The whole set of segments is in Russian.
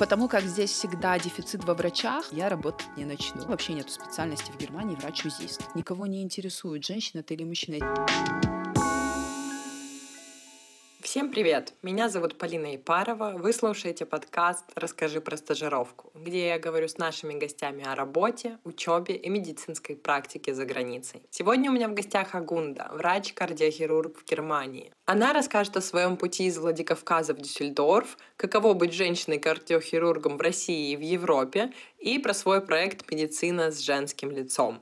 Потому как здесь всегда дефицит во врачах, я работать не начну. Вообще нету специальности в Германии врач-узист. Никого не интересует, женщина ты или мужчина. Всем привет! Меня зовут Полина Ипарова. Вы слушаете подкаст «Расскажи про стажировку», где я говорю с нашими гостями о работе, учебе и медицинской практике за границей. Сегодня у меня в гостях Агунда, врач-кардиохирург в Германии. Она расскажет о своем пути из Владикавказа в Дюссельдорф, каково быть женщиной-кардиохирургом в России и в Европе, и про свой проект «Медицина с женским лицом».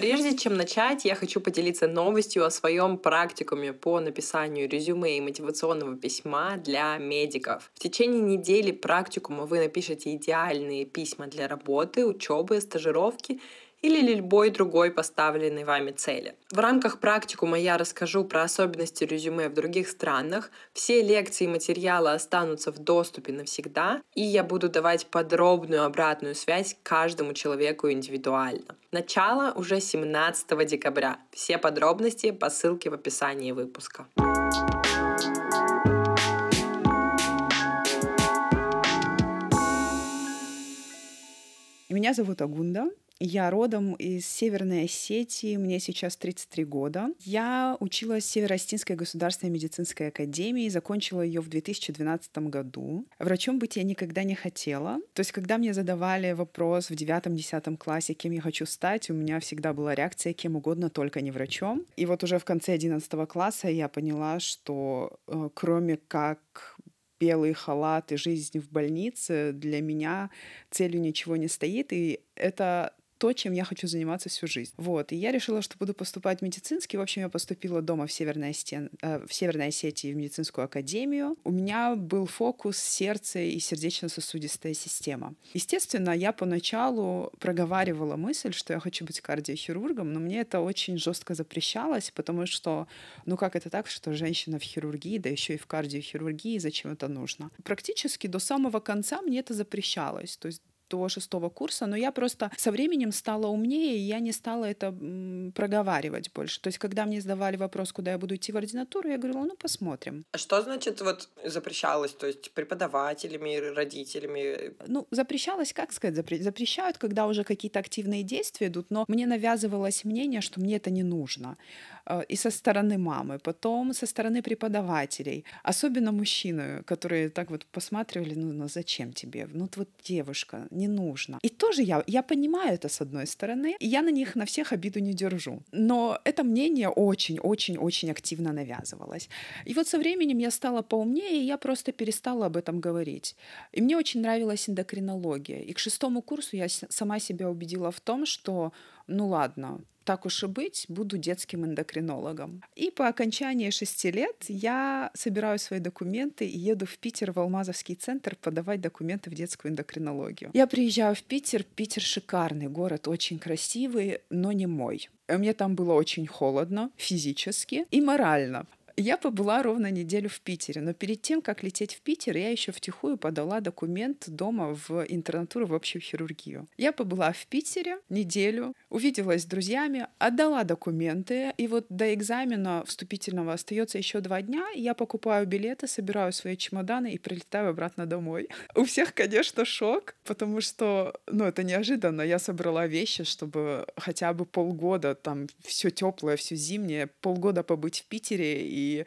Прежде чем начать, я хочу поделиться новостью о своем практикуме по написанию резюме и мотивационного письма для медиков. В течение недели практикума вы напишете идеальные письма для работы, учебы, стажировки или любой другой поставленной вами цели. В рамках практикума я расскажу про особенности резюме в других странах. Все лекции и материалы останутся в доступе навсегда, и я буду давать подробную обратную связь каждому человеку индивидуально. Начало уже 17 декабря. Все подробности по ссылке в описании выпуска. Меня зовут Агунда. Я родом из Северной Осетии, мне сейчас 33 года. Я училась в Северо-Остинской государственной медицинской академии, закончила ее в 2012 году. Врачом быть я никогда не хотела. То есть, когда мне задавали вопрос в 9-10 классе, кем я хочу стать, у меня всегда была реакция кем угодно, только не врачом. И вот уже в конце 11 класса я поняла, что э, кроме как белый халат и жизнь в больнице, для меня целью ничего не стоит. И это то, чем я хочу заниматься всю жизнь. Вот. И я решила, что буду поступать в медицинский. В общем, я поступила дома в Северной, Остен... э, в Северной Осетии в медицинскую академию. У меня был фокус сердце и сердечно-сосудистая система. Естественно, я поначалу проговаривала мысль, что я хочу быть кардиохирургом, но мне это очень жестко запрещалось, потому что, ну как это так, что женщина в хирургии, да еще и в кардиохирургии, зачем это нужно? Практически до самого конца мне это запрещалось. То есть до шестого курса, но я просто со временем стала умнее, и я не стала это проговаривать больше. То есть, когда мне задавали вопрос, куда я буду идти в ординатуру, я говорила, ну, посмотрим. А что значит вот запрещалось? То есть, преподавателями, родителями? Ну, запрещалось, как сказать, запре- запрещают, когда уже какие-то активные действия идут, но мне навязывалось мнение, что мне это не нужно. Э, и со стороны мамы, потом со стороны преподавателей, особенно мужчины, которые так вот посматривали, ну, ну зачем тебе? Ну, вот девушка, не нужно. И тоже я, я понимаю это с одной стороны, и я на них на всех обиду не держу. Но это мнение очень-очень-очень активно навязывалось. И вот со временем я стала поумнее, и я просто перестала об этом говорить. И мне очень нравилась эндокринология. И к шестому курсу я сама себя убедила в том, что ну ладно, так уж и быть, буду детским эндокринологом. И по окончании шести лет я собираю свои документы и еду в Питер, в Алмазовский центр, подавать документы в детскую эндокринологию. Я приезжаю в Питер. Питер шикарный город, очень красивый, но не мой. Мне там было очень холодно физически и морально. Я побыла ровно неделю в Питере, но перед тем, как лететь в Питер, я еще втихую подала документ дома в интернатуру в общую хирургию. Я побыла в Питере неделю, увиделась с друзьями, отдала документы, и вот до экзамена вступительного остается еще два дня, я покупаю билеты, собираю свои чемоданы и прилетаю обратно домой. У всех, конечно, шок, потому что, ну, это неожиданно. Я собрала вещи, чтобы хотя бы полгода, там, все теплое, все зимнее, полгода побыть в Питере и i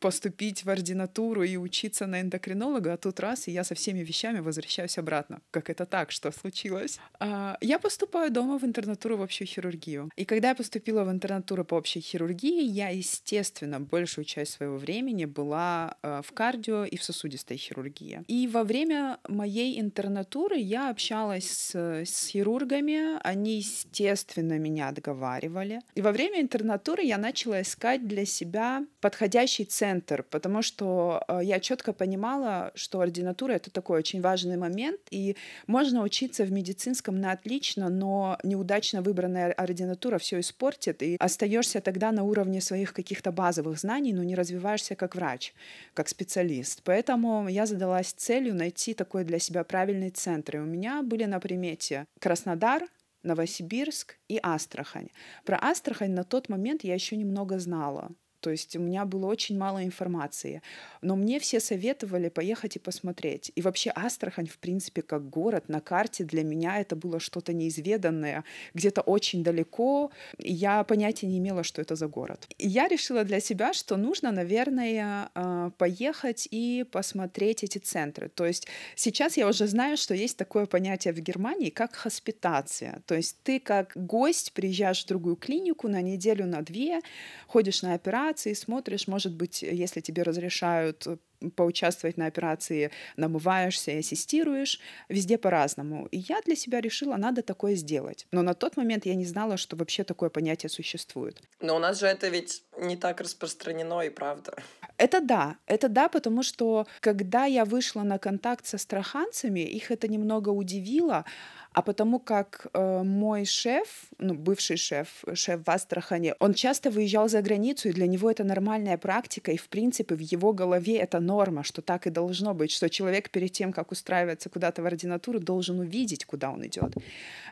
поступить в ординатуру и учиться на эндокринолога, а тут раз, и я со всеми вещами возвращаюсь обратно. Как это так? Что случилось? А, я поступаю дома в интернатуру в общую хирургию. И когда я поступила в интернатуру по общей хирургии, я, естественно, большую часть своего времени была э, в кардио и в сосудистой хирургии. И во время моей интернатуры я общалась с, с хирургами, они, естественно, меня отговаривали. И во время интернатуры я начала искать для себя подходящий центр, потому что э, я четко понимала, что ординатура это такой очень важный момент, и можно учиться в медицинском на отлично, но неудачно выбранная ординатура все испортит, и остаешься тогда на уровне своих каких-то базовых знаний, но не развиваешься как врач, как специалист. Поэтому я задалась целью найти такой для себя правильный центр. И у меня были на примете Краснодар, Новосибирск и Астрахань. Про Астрахань на тот момент я еще немного знала. То есть у меня было очень мало информации. Но мне все советовали поехать и посмотреть. И вообще Астрахань, в принципе, как город на карте для меня это было что-то неизведанное, где-то очень далеко. И я понятия не имела, что это за город. И я решила для себя, что нужно, наверное, а, поехать и посмотреть эти центры. То есть сейчас я уже знаю, что есть такое понятие в Германии, как хоспитация. То есть ты как гость приезжаешь в другую клинику на неделю, на две, ходишь на операцию, операции, смотришь, может быть, если тебе разрешают э, поучаствовать на операции, намываешься и ассистируешь, везде по-разному. И я для себя решила, надо такое сделать. Но на тот момент я не знала, что вообще такое понятие существует. Но у нас же это ведь не так распространено и правда. Это да, это да, потому что когда я вышла на контакт со страханцами, их это немного удивило, а потому как э, мой шеф, ну, бывший шеф, шеф в Астрахане, он часто выезжал за границу, и для него это нормальная практика, и, в принципе, в его голове это норма, что так и должно быть, что человек перед тем, как устраиваться куда-то в ординатуру, должен увидеть, куда он идет.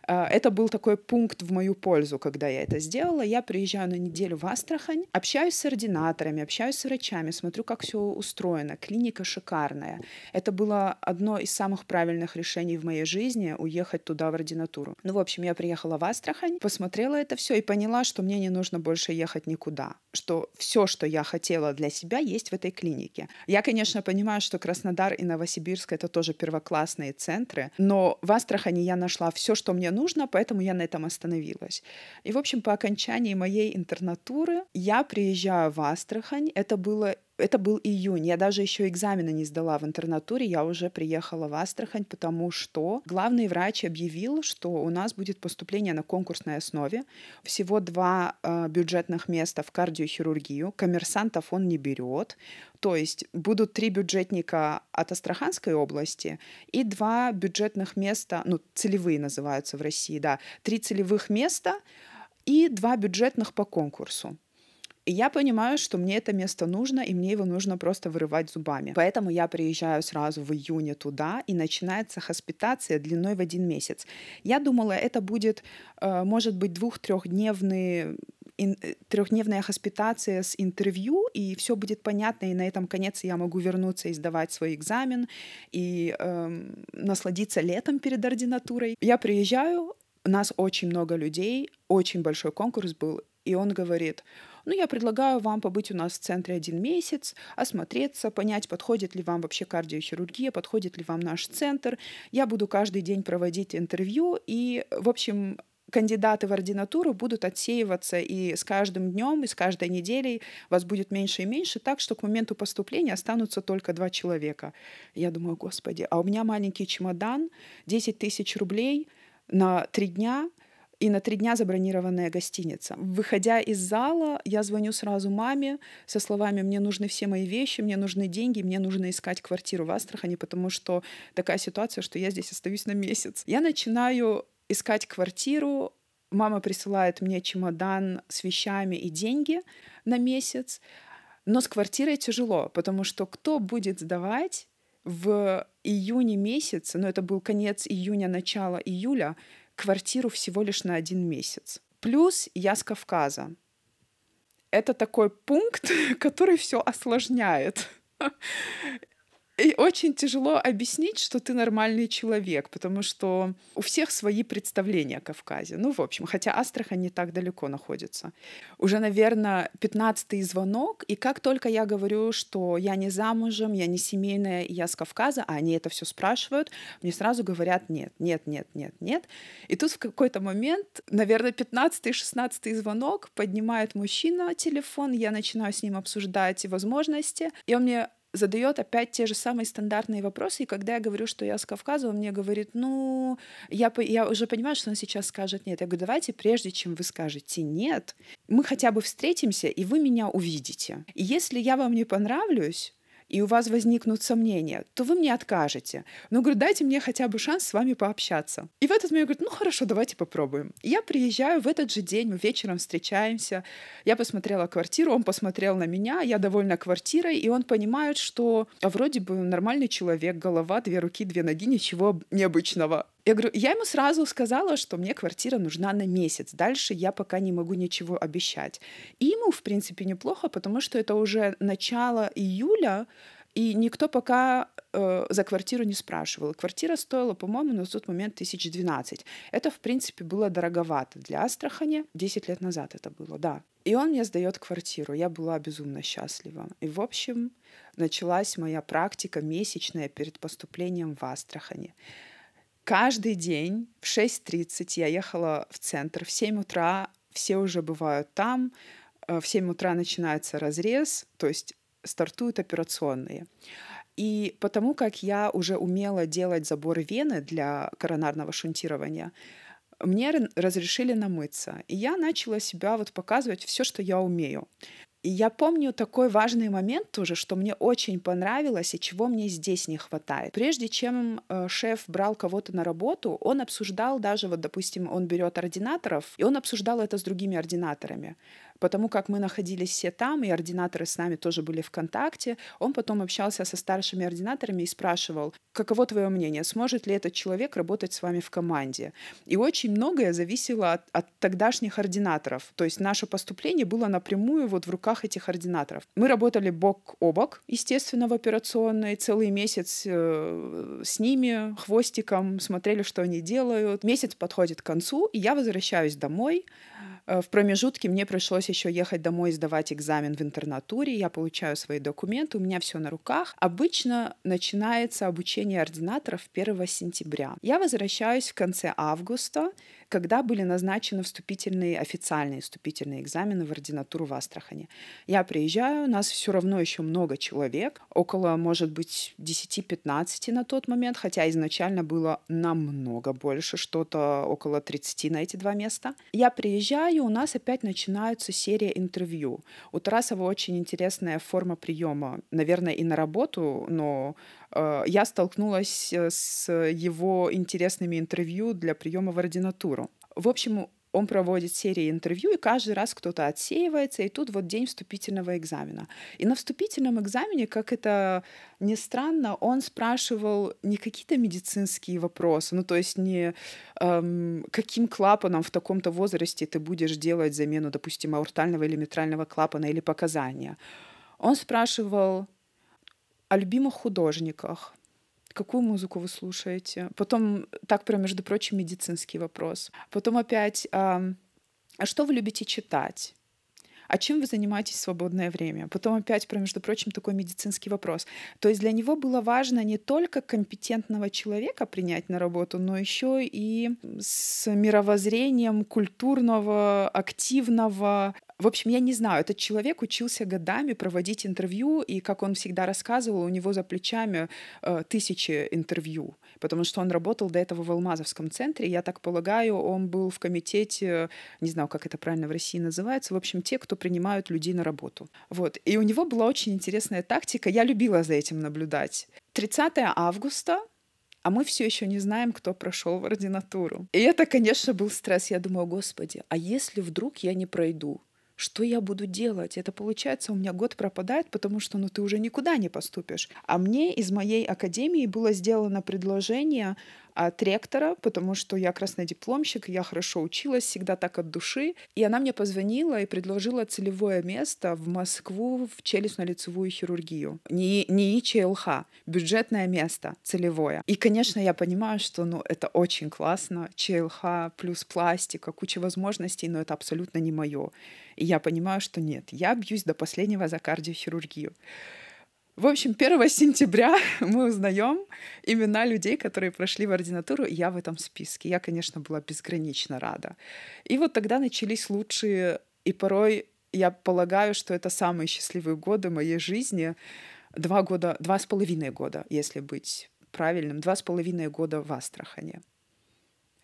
Э, это был такой пункт в мою пользу, когда я это сделала. Я приезжаю на неделю в Астрахань, общаюсь с ординаторами, общаюсь с врачами, смотрю, как все устроено. Клиника шикарная. Это было одно из самых правильных решений в моей жизни — уехать туда в ординатуру. Ну, в общем, я приехала в Астрахань, посмотрела это все и поняла, что мне не нужно больше ехать никуда, что все, что я хотела для себя, есть в этой клинике. Я, конечно, понимаю, что Краснодар и Новосибирск — это тоже первоклассные центры, но в Астрахани я нашла все, что мне нужно, поэтому я на этом остановилась. И, в общем, по окончании моей интернатуры я приезжаю в Астрахань. Это было это был июнь. Я даже еще экзамены не сдала в интернатуре. Я уже приехала в Астрахань, потому что главный врач объявил, что у нас будет поступление на конкурсной основе. Всего два э, бюджетных места в кардиохирургию. Коммерсантов он не берет. То есть будут три бюджетника от Астраханской области и два бюджетных места, ну, целевые называются в России, да, три целевых места и два бюджетных по конкурсу. И я понимаю, что мне это место нужно, и мне его нужно просто вырывать зубами. Поэтому я приезжаю сразу в июне туда, и начинается хоспитация длиной в один месяц. Я думала, это будет, э, может быть, двух-трехдневный э, трехдневная хоспитация с интервью, и все будет понятно, и на этом конец я могу вернуться и сдавать свой экзамен, и эм, насладиться летом перед ординатурой. Я приезжаю, нас очень много людей, очень большой конкурс был, и он говорит, ну, я предлагаю вам побыть у нас в центре один месяц, осмотреться, понять, подходит ли вам вообще кардиохирургия, подходит ли вам наш центр. Я буду каждый день проводить интервью, и, в общем, кандидаты в ординатуру будут отсеиваться, и с каждым днем, и с каждой неделей вас будет меньше и меньше, так что к моменту поступления останутся только два человека. Я думаю, господи, а у меня маленький чемодан, 10 тысяч рублей на три дня — и на три дня забронированная гостиница. Выходя из зала, я звоню сразу маме со словами «Мне нужны все мои вещи, мне нужны деньги, мне нужно искать квартиру в Астрахани, потому что такая ситуация, что я здесь остаюсь на месяц». Я начинаю искать квартиру, мама присылает мне чемодан с вещами и деньги на месяц, но с квартирой тяжело, потому что кто будет сдавать в июне месяце, ну это был конец июня, начало июля, квартиру всего лишь на один месяц. Плюс я с Кавказа. Это такой пункт, который все осложняет. И очень тяжело объяснить, что ты нормальный человек, потому что у всех свои представления о Кавказе. Ну, в общем, хотя Астрахань не так далеко находится. Уже, наверное, пятнадцатый звонок, и как только я говорю, что я не замужем, я не семейная, я с Кавказа, а они это все спрашивают, мне сразу говорят нет, нет, нет, нет, нет. И тут в какой-то момент, наверное, пятнадцатый, шестнадцатый звонок поднимает мужчина телефон, я начинаю с ним обсуждать возможности, и он мне задает опять те же самые стандартные вопросы. И когда я говорю, что я с Кавказа, он мне говорит, ну, я, я уже понимаю, что он сейчас скажет нет. Я говорю, давайте, прежде чем вы скажете нет, мы хотя бы встретимся, и вы меня увидите. И если я вам не понравлюсь, и у вас возникнут сомнения, то вы мне откажете. Но говорю, дайте мне хотя бы шанс с вами пообщаться. И в этот момент говорит, ну хорошо, давайте попробуем. я приезжаю в этот же день, мы вечером встречаемся. Я посмотрела квартиру, он посмотрел на меня, я довольна квартирой, и он понимает, что а вроде бы нормальный человек, голова, две руки, две ноги, ничего необычного. Я говорю, я ему сразу сказала, что мне квартира нужна на месяц. Дальше я пока не могу ничего обещать. И ему, в принципе, неплохо, потому что это уже начало июля, и никто пока э, за квартиру не спрашивал. Квартира стоила, по-моему, на тот момент 1012. Это, в принципе, было дороговато для Астрахани. 10 лет назад это было, да. И он мне сдает квартиру. Я была безумно счастлива. И, в общем, началась моя практика месячная перед поступлением в Астрахани. Каждый день в 6.30 я ехала в центр. В 7 утра все уже бывают там. Э, в 7 утра начинается разрез, то есть стартуют операционные. И потому как я уже умела делать забор вены для коронарного шунтирования, мне разрешили намыться. И я начала себя вот показывать все, что я умею. И я помню такой важный момент тоже, что мне очень понравилось и чего мне здесь не хватает. Прежде чем э, шеф брал кого-то на работу, он обсуждал даже, вот, допустим, он берет ординаторов, и он обсуждал это с другими ординаторами потому как мы находились все там, и ординаторы с нами тоже были в контакте, он потом общался со старшими ординаторами и спрашивал, каково твое мнение, сможет ли этот человек работать с вами в команде. И очень многое зависело от, от тогдашних ординаторов. То есть наше поступление было напрямую вот в руках этих ординаторов. Мы работали бок о бок, естественно, в операционной, целый месяц э, с ними, хвостиком, смотрели, что они делают. Месяц подходит к концу, и я возвращаюсь домой, Э, в промежутке мне пришлось еще ехать домой сдавать экзамен в интернатуре. Я получаю свои документы, у меня все на руках. Обычно начинается обучение ординаторов 1 сентября. Я возвращаюсь в конце августа, когда были назначены вступительные, официальные вступительные экзамены в ординатуру в Астрахани. Я приезжаю, нас все равно еще много человек, около, может быть, 10-15 на тот момент, хотя изначально было намного больше, что-то около 30 на эти два места. Я приезжаю, у нас опять начинается серия интервью. У Тарасова очень интересная форма приема, наверное, и на работу, но я столкнулась с его интересными интервью для приема в ординатуру. В общем, он проводит серии интервью, и каждый раз кто-то отсеивается, и тут вот день вступительного экзамена. И на вступительном экзамене, как это ни странно, он спрашивал не какие-то медицинские вопросы, ну то есть не эм, каким клапаном в таком-то возрасте ты будешь делать замену, допустим, аортального или митрального клапана или показания. Он спрашивал о любимых художниках, какую музыку вы слушаете. Потом, так прям, между прочим, медицинский вопрос. Потом опять, а, что вы любите читать? а чем вы занимаетесь в свободное время? Потом опять, про, между прочим, такой медицинский вопрос. То есть для него было важно не только компетентного человека принять на работу, но еще и с мировоззрением культурного, активного, в общем, я не знаю, этот человек учился годами проводить интервью, и, как он всегда рассказывал, у него за плечами э, тысячи интервью, потому что он работал до этого в Алмазовском центре. Я так полагаю, он был в комитете, не знаю, как это правильно в России называется, в общем, те, кто принимают людей на работу. Вот. И у него была очень интересная тактика. Я любила за этим наблюдать. 30 августа а мы все еще не знаем, кто прошел в ординатуру. И это, конечно, был стресс. Я думаю, господи, а если вдруг я не пройду? Что я буду делать? Это получается, у меня год пропадает, потому что ну, ты уже никуда не поступишь. А мне из моей академии было сделано предложение от ректора, потому что я красный дипломщик, я хорошо училась, всегда так от души. И она мне позвонила и предложила целевое место в Москву в челюстно-лицевую хирургию. Не, не ИЧЛХ, бюджетное место, целевое. И, конечно, я понимаю, что ну, это очень классно. ЧЛХ плюс пластика, куча возможностей, но это абсолютно не мое. И я понимаю, что нет, я бьюсь до последнего за кардиохирургию. В общем, 1 сентября мы узнаем имена людей, которые прошли в ординатуру, и я в этом списке. Я, конечно, была безгранично рада. И вот тогда начались лучшие, и порой я полагаю, что это самые счастливые годы моей жизни. Два года, два с половиной года, если быть правильным, два с половиной года в Астрахане.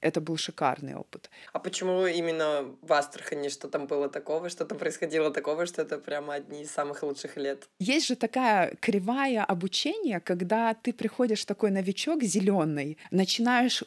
Это был шикарный опыт. А почему именно в Астрахани? Что там было такого? Что там происходило такого, что это прямо одни из самых лучших лет? Есть же такая кривая обучения, когда ты приходишь такой новичок зеленый, начинаешь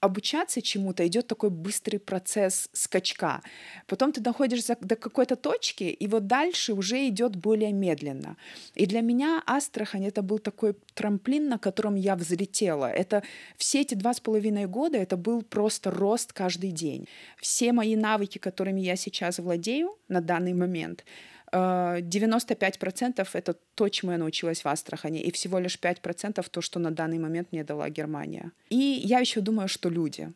обучаться чему-то идет такой быстрый процесс скачка. Потом ты доходишь до какой-то точки, и вот дальше уже идет более медленно. И для меня Астрахань это был такой трамплин, на котором я взлетела. Это все эти два с половиной года это был просто рост каждый день. Все мои навыки, которыми я сейчас владею на данный момент, 95% э, это то, чему я научилась в Астрахани, и всего лишь 5% то, что на данный момент мне дала Германия. И я еще думаю, что люди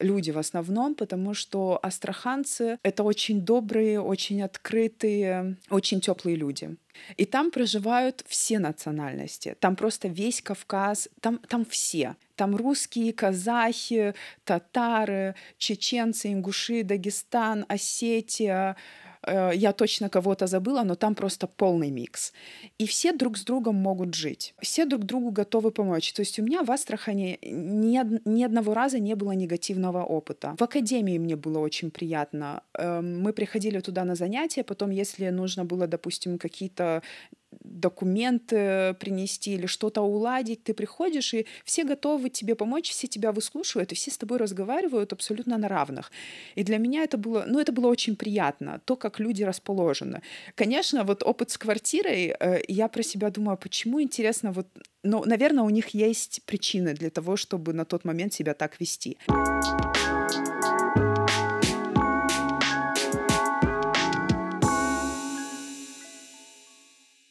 люди в основном, потому что астраханцы — это очень добрые, очень открытые, очень теплые люди. И там проживают все национальности. Там просто весь Кавказ, там, там все. Там русские, казахи, татары, чеченцы, ингуши, Дагестан, Осетия, Э, я точно кого-то забыла, но там просто полный микс. И все друг с другом могут жить. Все друг другу готовы помочь. То есть у меня в Астрахане ни, ни одного раза не было негативного опыта. В академии мне было очень приятно. Эм, мы приходили туда на занятия, потом, если нужно было, допустим, какие-то документы принести или что-то уладить, ты приходишь, и все готовы тебе помочь, все тебя выслушивают, и все с тобой разговаривают абсолютно на равных. И для меня это было, ну, это было очень приятно, то, как люди расположены. Конечно, вот опыт с квартирой, э, я про себя думаю, почему, интересно, вот, ну, наверное, у них есть причины для того, чтобы на тот момент себя так вести.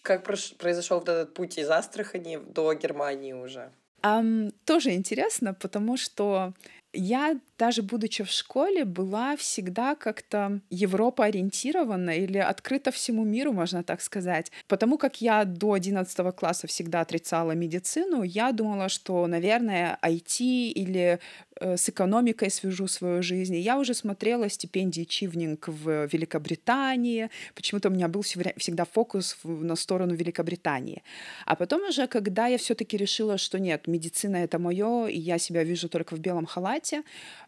Как произошел вот этот путь из Астрахани до Германии уже? Um, тоже интересно, потому что я даже будучи в школе, была всегда как-то Европа ориентирована или открыта всему миру, можно так сказать. Потому как я до 11 класса всегда отрицала медицину, я думала, что, наверное, IT или с экономикой свяжу свою жизнь. Я уже смотрела стипендии Чивнинг в Великобритании. Почему-то у меня был всегда фокус на сторону Великобритании. А потом уже, когда я все-таки решила, что нет, медицина это мое, и я себя вижу только в белом халате,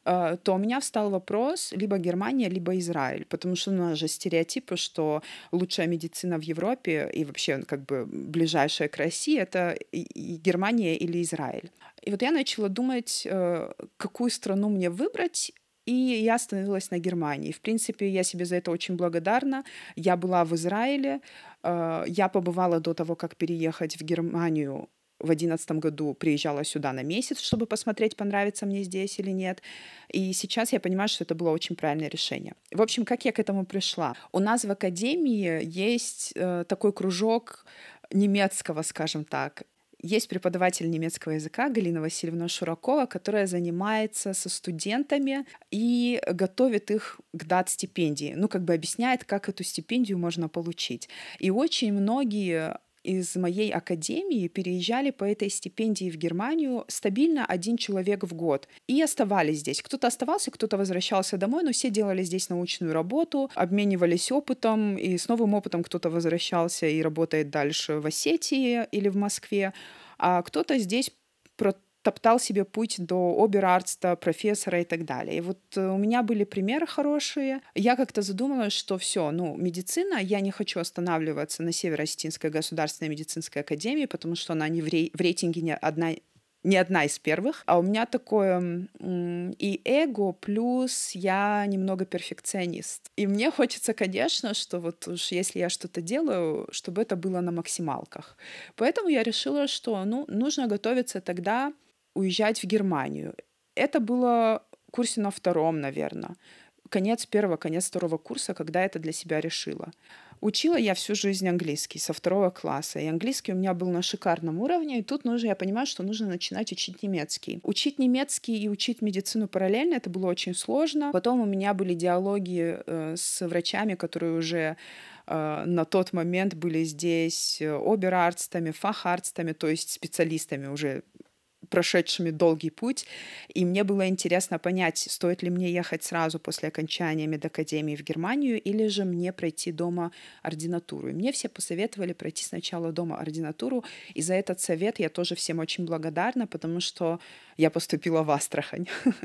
Э, то у меня встал вопрос либо Германия, либо Израиль, потому что у нас же стереотипы, что лучшая медицина в Европе и вообще как бы ближайшая к России — это Германия или Израиль. И вот я начала думать, э, какую страну мне выбрать, и я остановилась на Германии. В принципе, я себе за это очень благодарна. Я была в Израиле, э, я побывала до того, как переехать в Германию в одиннадцатом году приезжала сюда на месяц, чтобы посмотреть, понравится мне здесь или нет. И сейчас я понимаю, что это было очень правильное решение. В общем, как я к этому пришла? У нас в академии есть э, такой кружок немецкого, скажем так. Есть преподаватель немецкого языка Галина Васильевна Шуракова, которая занимается со студентами и готовит их к дат стипендии. Ну, как бы объясняет, как эту стипендию можно получить. И очень многие из моей академии переезжали по этой стипендии в Германию стабильно один человек в год и оставались здесь. Кто-то оставался, кто-то возвращался домой, но все делали здесь научную работу, обменивались опытом, и с новым опытом кто-то возвращался и работает дальше в Осетии или в Москве, а кто-то здесь топтал себе путь до оберарста, профессора и так далее. И вот э, у меня были примеры хорошие. Я как-то задумалась, что все, ну, медицина, я не хочу останавливаться на Северо-Осетинской государственной медицинской академии, потому что она не в, рей- в рейтинге не одна не одна из первых, а у меня такое и эго, плюс я немного перфекционист. И мне хочется, конечно, что вот уж если я что-то делаю, чтобы это было на максималках. Поэтому я решила, что ну, нужно готовиться тогда уезжать в Германию. Это было в курсе на втором, наверное. Конец первого, конец второго курса, когда это для себя решила. Учила я всю жизнь английский со второго класса, и английский у меня был на шикарном уровне, и тут нужно, я понимаю, что нужно начинать учить немецкий. Учить немецкий и учить медицину параллельно, это было очень сложно. Потом у меня были диалоги э, с врачами, которые уже э, на тот момент были здесь э, оберарстами, фахарстами, то есть специалистами уже прошедшими долгий путь, и мне было интересно понять, стоит ли мне ехать сразу после окончания медакадемии в Германию или же мне пройти дома ординатуру. И мне все посоветовали пройти сначала дома ординатуру, и за этот совет я тоже всем очень благодарна, потому что я поступила в Астрахань.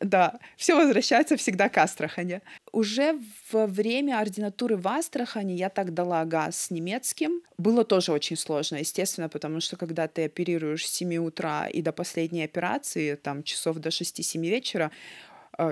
Да, все возвращается всегда к Астрахани. Уже во время ординатуры в Астрахани я так дала газ с немецким. Было тоже очень сложно, естественно, потому что когда ты оперируешь с 7 утра и до последней операции, там часов до 6-7 вечера,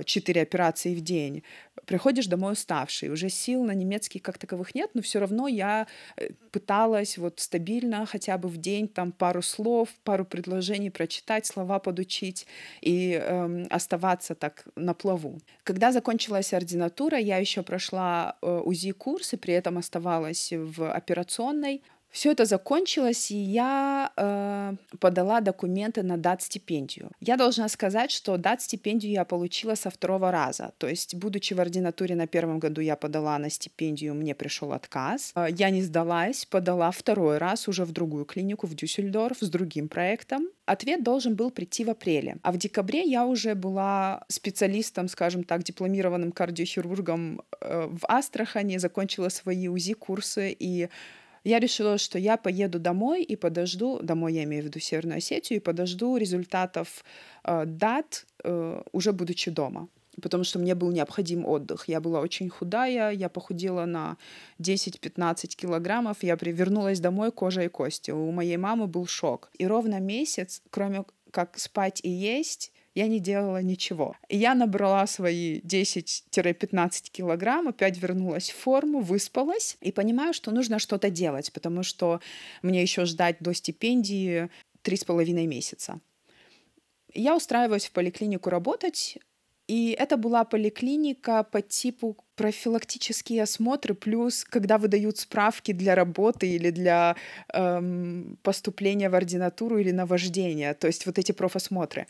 4 операции в день, приходишь домой уставший, уже сил на немецкий как таковых нет, но все равно я э, пыталась вот стабильно хотя бы в день там пару слов, пару предложений прочитать, слова подучить и э, оставаться так на плаву. Когда закончилась ординатура, я еще прошла э, УЗИ-курс и при этом оставалась в операционной. Все это закончилось, и я э, подала документы на дат-стипендию. Я должна сказать, что дат-стипендию я получила со второго раза. То есть, будучи в ординатуре на первом году, я подала на стипендию, мне пришел отказ. Э, я не сдалась, подала второй раз уже в другую клинику, в Дюссельдорф, с другим проектом. Ответ должен был прийти в апреле. А в декабре я уже была специалистом, скажем так, дипломированным кардиохирургом э, в Астрахани, закончила свои УЗИ-курсы и я решила, что я поеду домой и подожду, домой я имею в виду Северную Осетию, и подожду результатов э, дат, э, уже будучи дома потому что мне был необходим отдых. Я была очень худая, я похудела на 10-15 килограммов, я вернулась домой кожа и кости. У моей мамы был шок. И ровно месяц, кроме как спать и есть, я не делала ничего. Я набрала свои 10-15 килограмм, опять вернулась в форму, выспалась и понимаю, что нужно что-то делать, потому что мне еще ждать до стипендии три с половиной месяца. Я устраиваюсь в поликлинику работать, и это была поликлиника по типу профилактические осмотры, плюс когда выдают справки для работы или для эм, поступления в ординатуру или на вождение, то есть вот эти профосмотры.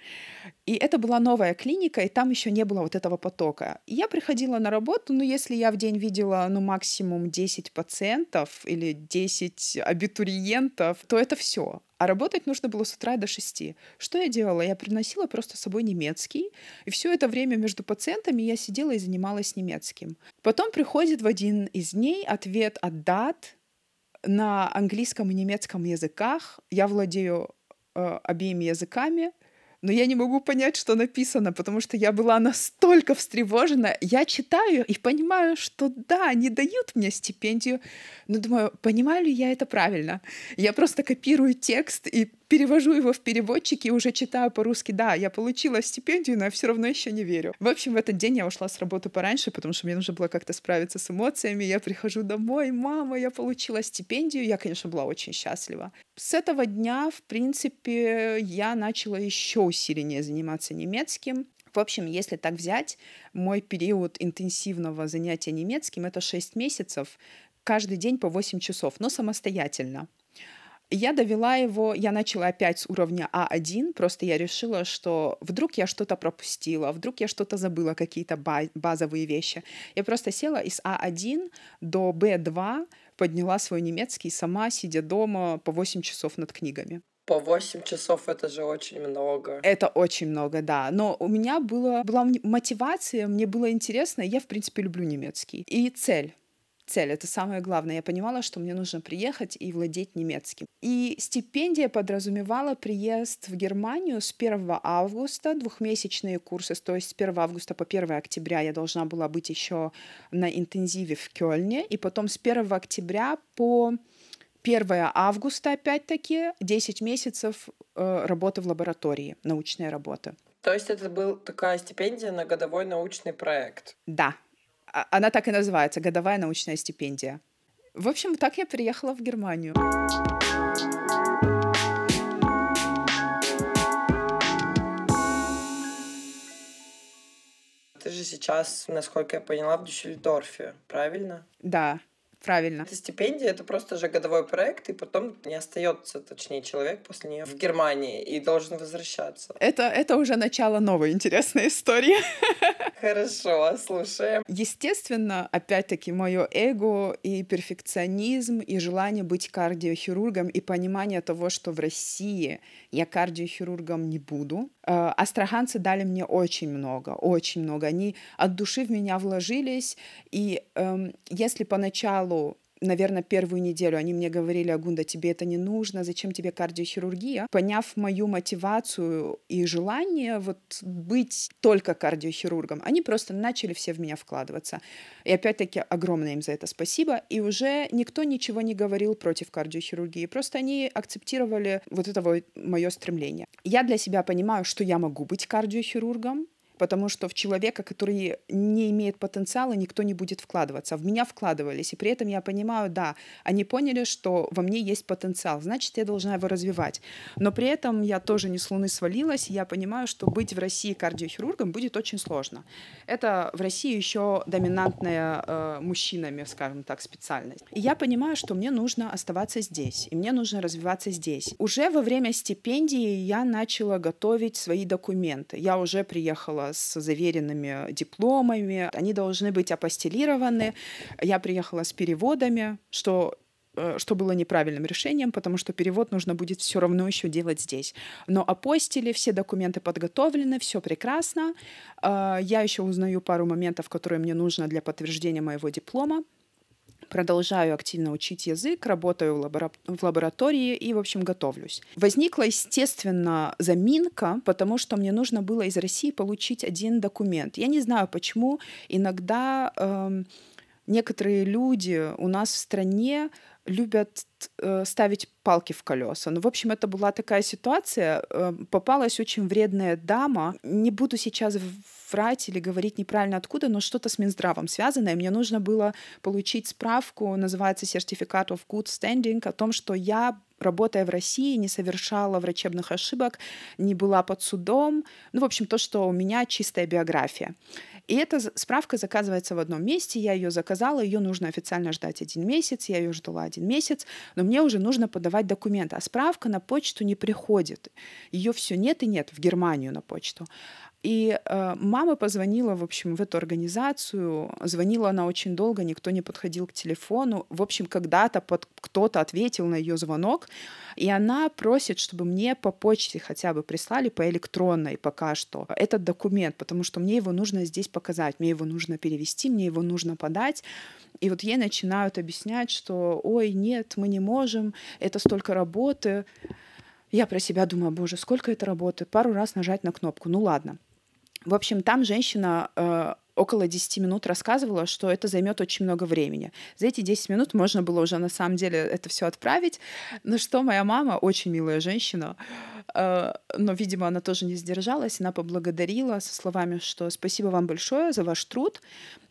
И это была новая клиника, и там еще не было вот этого потока. И я приходила на работу, ну, если я в день видела, ну, максимум 10 пациентов или 10 абитуриентов, то это все. А работать нужно было с утра до шести. Что я делала? Я приносила просто с собой немецкий, и все это время между пациентами я сидела и занималась немецким. Потом приходит в один из дней ответ от дат на английском и немецком языках. Я владею э, обеими языками — но я не могу понять, что написано, потому что я была настолько встревожена. Я читаю и понимаю, что да, они дают мне стипендию, но думаю, понимаю ли я это правильно? Я просто копирую текст и перевожу его в переводчик и уже читаю по-русски. Да, я получила стипендию, но я все равно еще не верю. В общем, в этот день я ушла с работы пораньше, потому что мне нужно было как-то справиться с эмоциями. Я прихожу домой, мама, я получила стипендию. Я, конечно, была очень счастлива. С этого дня, в принципе, я начала еще усиленнее заниматься немецким. В общем, если так взять, мой период интенсивного занятия немецким — это 6 месяцев, каждый день по 8 часов, но самостоятельно. Я довела его, я начала опять с уровня А1, просто я решила, что вдруг я что-то пропустила, вдруг я что-то забыла, какие-то базовые вещи. Я просто села из А1 до Б2, подняла свой немецкий сама, сидя дома по 8 часов над книгами. По 8 часов это же очень много. Это очень много, да. Но у меня было, была мотивация, мне было интересно, я, в принципе, люблю немецкий. И цель цель, это самое главное. Я понимала, что мне нужно приехать и владеть немецким. И стипендия подразумевала приезд в Германию с 1 августа, двухмесячные курсы, то есть с 1 августа по 1 октября я должна была быть еще на интенсиве в Кёльне, и потом с 1 октября по 1 августа, опять-таки, 10 месяцев э, работы в лаборатории, научная работа. То есть это был такая стипендия на годовой научный проект? Да, она так и называется «Годовая научная стипендия». В общем, так я приехала в Германию. Ты же сейчас, насколько я поняла, в Дюссельдорфе, правильно? Да, Правильно. Эта стипендия — это просто же годовой проект, и потом не остается, точнее, человек после нее в Германии и должен возвращаться. Это, это уже начало новой интересной истории. Хорошо, слушаем. Естественно, опять-таки, мое эго и перфекционизм, и желание быть кардиохирургом, и понимание того, что в России я кардиохирургом не буду. Э, астраханцы дали мне очень много, очень много. Они от души в меня вложились, и эм, если поначалу наверное, первую неделю они мне говорили, Агунда, тебе это не нужно, зачем тебе кардиохирургия? Поняв мою мотивацию и желание вот быть только кардиохирургом, они просто начали все в меня вкладываться. И опять-таки огромное им за это спасибо. И уже никто ничего не говорил против кардиохирургии, просто они акцептировали вот это вот мое стремление. Я для себя понимаю, что я могу быть кардиохирургом, потому что в человека, который не имеет потенциала, никто не будет вкладываться. В меня вкладывались, и при этом я понимаю, да, они поняли, что во мне есть потенциал, значит, я должна его развивать. Но при этом я тоже не с луны свалилась, и я понимаю, что быть в России кардиохирургом будет очень сложно. Это в России еще доминантная э, мужчинами, скажем так, специальность. И я понимаю, что мне нужно оставаться здесь, и мне нужно развиваться здесь. Уже во время стипендии я начала готовить свои документы. Я уже приехала с заверенными дипломами, они должны быть апостелированы. Я приехала с переводами, что э, что было неправильным решением, потому что перевод нужно будет все равно еще делать здесь. Но апостили, все документы подготовлены, все прекрасно. Э, я еще узнаю пару моментов, которые мне нужно для подтверждения моего диплома продолжаю активно учить язык, работаю в, лабора... в лаборатории и, в общем, готовлюсь. Возникла, естественно, заминка, потому что мне нужно было из России получить один документ. Я не знаю, почему иногда э, некоторые люди у нас в стране любят э, ставить палки в колеса. Ну, в общем, это была такая ситуация. Э, попалась очень вредная дама. Не буду сейчас врать или говорить неправильно откуда, но что-то с Минздравом связанное. Мне нужно было получить справку, называется сертификат of good standing, о том, что я работая в России, не совершала врачебных ошибок, не была под судом. Ну, в общем, то, что у меня чистая биография. И эта справка заказывается в одном месте, я ее заказала, ее нужно официально ждать один месяц, я ее ждала один месяц, но мне уже нужно подавать документы, а справка на почту не приходит. Ее все нет и нет в Германию на почту. И э, мама позвонила, в общем, в эту организацию. Звонила она очень долго, никто не подходил к телефону. В общем, когда-то под, кто-то ответил на ее звонок, и она просит, чтобы мне по почте хотя бы прислали по электронной пока что этот документ, потому что мне его нужно здесь показать, мне его нужно перевести, мне его нужно подать. И вот ей начинают объяснять, что, ой, нет, мы не можем, это столько работы. Я про себя думаю, боже, сколько это работы, пару раз нажать на кнопку, ну ладно. В общем, там женщина э, около 10 минут рассказывала, что это займет очень много времени. За эти 10 минут можно было уже на самом деле это все отправить. Но что моя мама, очень милая женщина, э, но, видимо, она тоже не сдержалась, она поблагодарила со словами, что спасибо вам большое за ваш труд.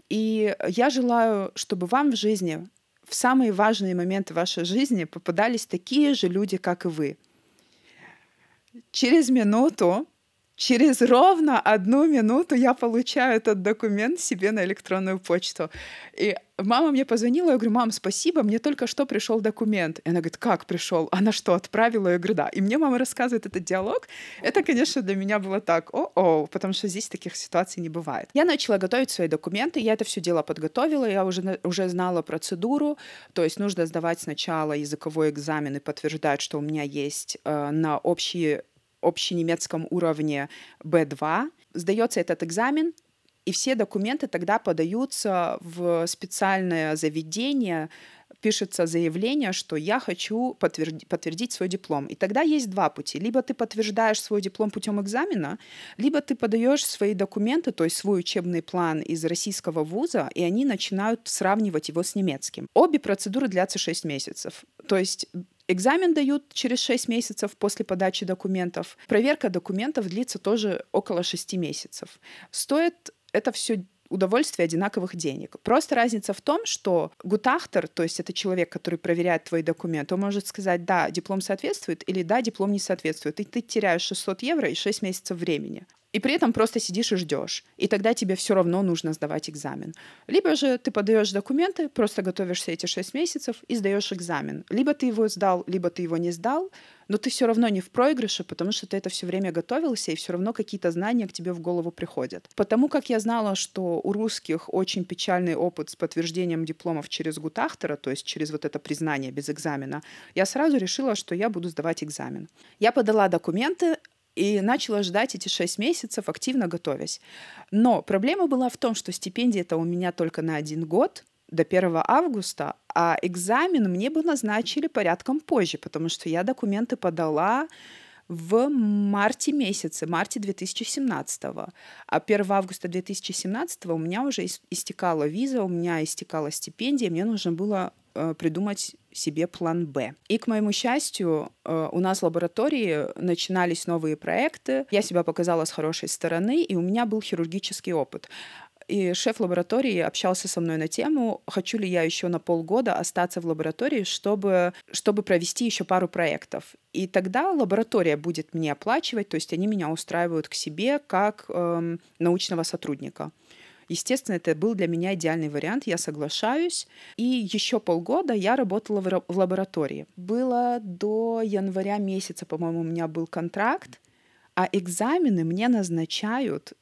И я желаю, чтобы вам в жизни, в самые важные моменты вашей жизни попадались такие же люди, как и вы. Через минуту Через ровно одну минуту я получаю этот документ себе на электронную почту. И мама мне позвонила, я говорю, мам, спасибо, мне только что пришел документ. И она говорит, как пришел? Она что, отправила? Я говорю, да. И мне мама рассказывает этот диалог. Это, конечно, для меня было так, о-о, потому что здесь таких ситуаций не бывает. Я начала готовить свои документы, я это все дело подготовила, я уже, уже знала процедуру, то есть нужно сдавать сначала языковой экзамен и подтверждать, что у меня есть э, на общие общенемецком уровне B2. Сдается этот экзамен, и все документы тогда подаются в специальное заведение, пишется заявление, что я хочу подтвердить, подтвердить свой диплом. И тогда есть два пути. Либо ты подтверждаешь свой диплом путем экзамена, либо ты подаешь свои документы, то есть свой учебный план из российского вуза, и они начинают сравнивать его с немецким. Обе процедуры длятся 6 месяцев. То есть Экзамен дают через 6 месяцев после подачи документов. Проверка документов длится тоже около 6 месяцев. Стоит это все удовольствие одинаковых денег. Просто разница в том, что гутахтер, то есть это человек, который проверяет твои документы, он может сказать, да, диплом соответствует, или да, диплом не соответствует. И ты теряешь 600 евро и 6 месяцев времени и при этом просто сидишь и ждешь. И тогда тебе все равно нужно сдавать экзамен. Либо же ты подаешь документы, просто готовишься эти шесть месяцев и сдаешь экзамен. Либо ты его сдал, либо ты его не сдал, но ты все равно не в проигрыше, потому что ты это все время готовился, и все равно какие-то знания к тебе в голову приходят. Потому как я знала, что у русских очень печальный опыт с подтверждением дипломов через гутахтера, то есть через вот это признание без экзамена, я сразу решила, что я буду сдавать экзамен. Я подала документы, и начала ждать эти шесть месяцев, активно готовясь. Но проблема была в том, что стипендия это у меня только на один год, до 1 августа, а экзамен мне бы назначили порядком позже, потому что я документы подала в марте месяце, марте 2017. А 1 августа 2017 у меня уже истекала виза, у меня истекала стипендия, мне нужно было э, придумать себе план Б. И, к моему счастью, э, у нас в лаборатории начинались новые проекты. Я себя показала с хорошей стороны, и у меня был хирургический опыт. И шеф лаборатории общался со мной на тему, хочу ли я еще на полгода остаться в лаборатории, чтобы, чтобы провести еще пару проектов. И тогда лаборатория будет мне оплачивать, то есть они меня устраивают к себе как эм, научного сотрудника. Естественно, это был для меня идеальный вариант, я соглашаюсь. И еще полгода я работала в лаборатории. Было до января месяца, по-моему, у меня был контракт, а экзамены мне назначают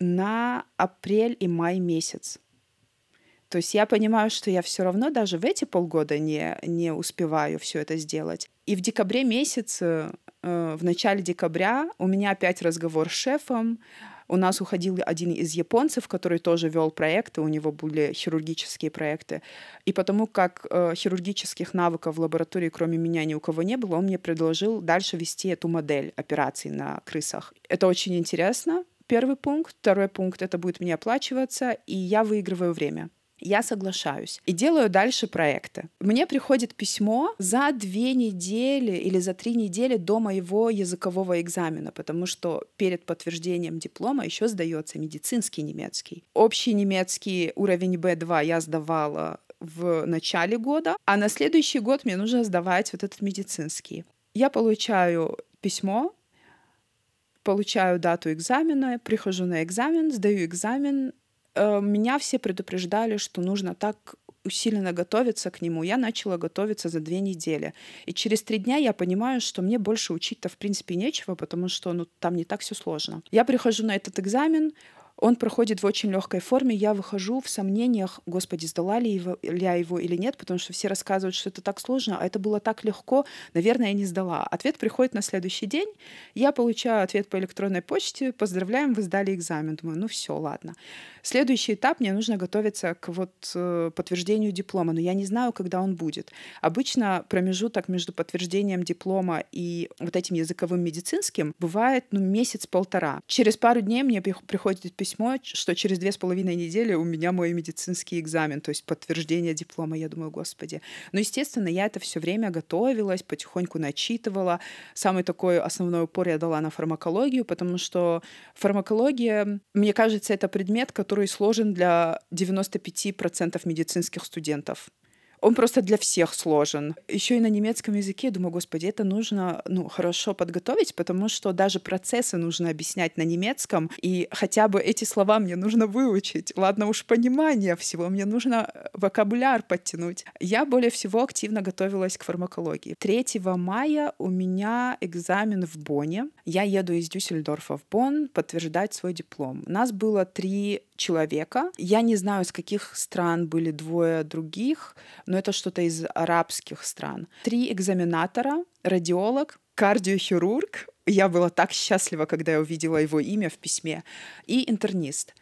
на апрель и май месяц. То есть я понимаю, что я все равно даже в эти полгода не, не успеваю все это сделать. И в декабре месяце, э, в начале декабря, у меня опять разговор с шефом. У нас уходил один из японцев, который тоже вел проекты, у него были хирургические проекты. И потому как э, хирургических навыков в лаборатории, кроме меня, ни у кого не было, он мне предложил дальше вести эту модель операций на крысах. Это очень интересно, первый пункт. Второй пункт — это будет мне оплачиваться, и я выигрываю время. Я соглашаюсь и делаю дальше проекты. Мне приходит письмо за две недели или за три недели до моего языкового экзамена, потому что перед подтверждением диплома еще сдается медицинский немецкий. Общий немецкий уровень B2 я сдавала в начале года, а на следующий год мне нужно сдавать вот этот медицинский. Я получаю письмо получаю дату экзамена, прихожу на экзамен, сдаю экзамен. Э, меня все предупреждали, что нужно так усиленно готовиться к нему. Я начала готовиться за две недели. И через три дня я понимаю, что мне больше учить-то в принципе нечего, потому что ну, там не так все сложно. Я прихожу на этот экзамен, он проходит в очень легкой форме. Я выхожу в сомнениях, господи, сдала ли его, я его или нет, потому что все рассказывают, что это так сложно, а это было так легко. Наверное, я не сдала. Ответ приходит на следующий день. Я получаю ответ по электронной почте. Поздравляем, вы сдали экзамен. Думаю, ну все, ладно. Следующий этап, мне нужно готовиться к вот э, подтверждению диплома, но я не знаю, когда он будет. Обычно промежуток между подтверждением диплома и вот этим языковым медицинским бывает ну, месяц-полтора. Через пару дней мне приходит письмо, что через две с половиной недели у меня мой медицинский экзамен, то есть подтверждение диплома. Я думаю, господи. Но, естественно, я это все время готовилась, потихоньку начитывала. Самый такой основной упор я дала на фармакологию, потому что фармакология, мне кажется, это предмет, который сложен для 95% медицинских студентов. Он просто для всех сложен. Еще и на немецком языке, я думаю, господи, это нужно ну, хорошо подготовить, потому что даже процессы нужно объяснять на немецком, и хотя бы эти слова мне нужно выучить. Ладно уж понимание всего, мне нужно э, вокабуляр подтянуть. Я более всего активно готовилась к фармакологии. 3 мая у меня экзамен в Бонне. Я еду из Дюссельдорфа в Бонн подтверждать свой диплом. У нас было три человека. Я не знаю, с каких стран были двое других, но это что-то из арабских стран. Три экзаменатора, радиолог, кардиохирург. Я была так счастлива, когда я увидела его имя в письме. И интернист.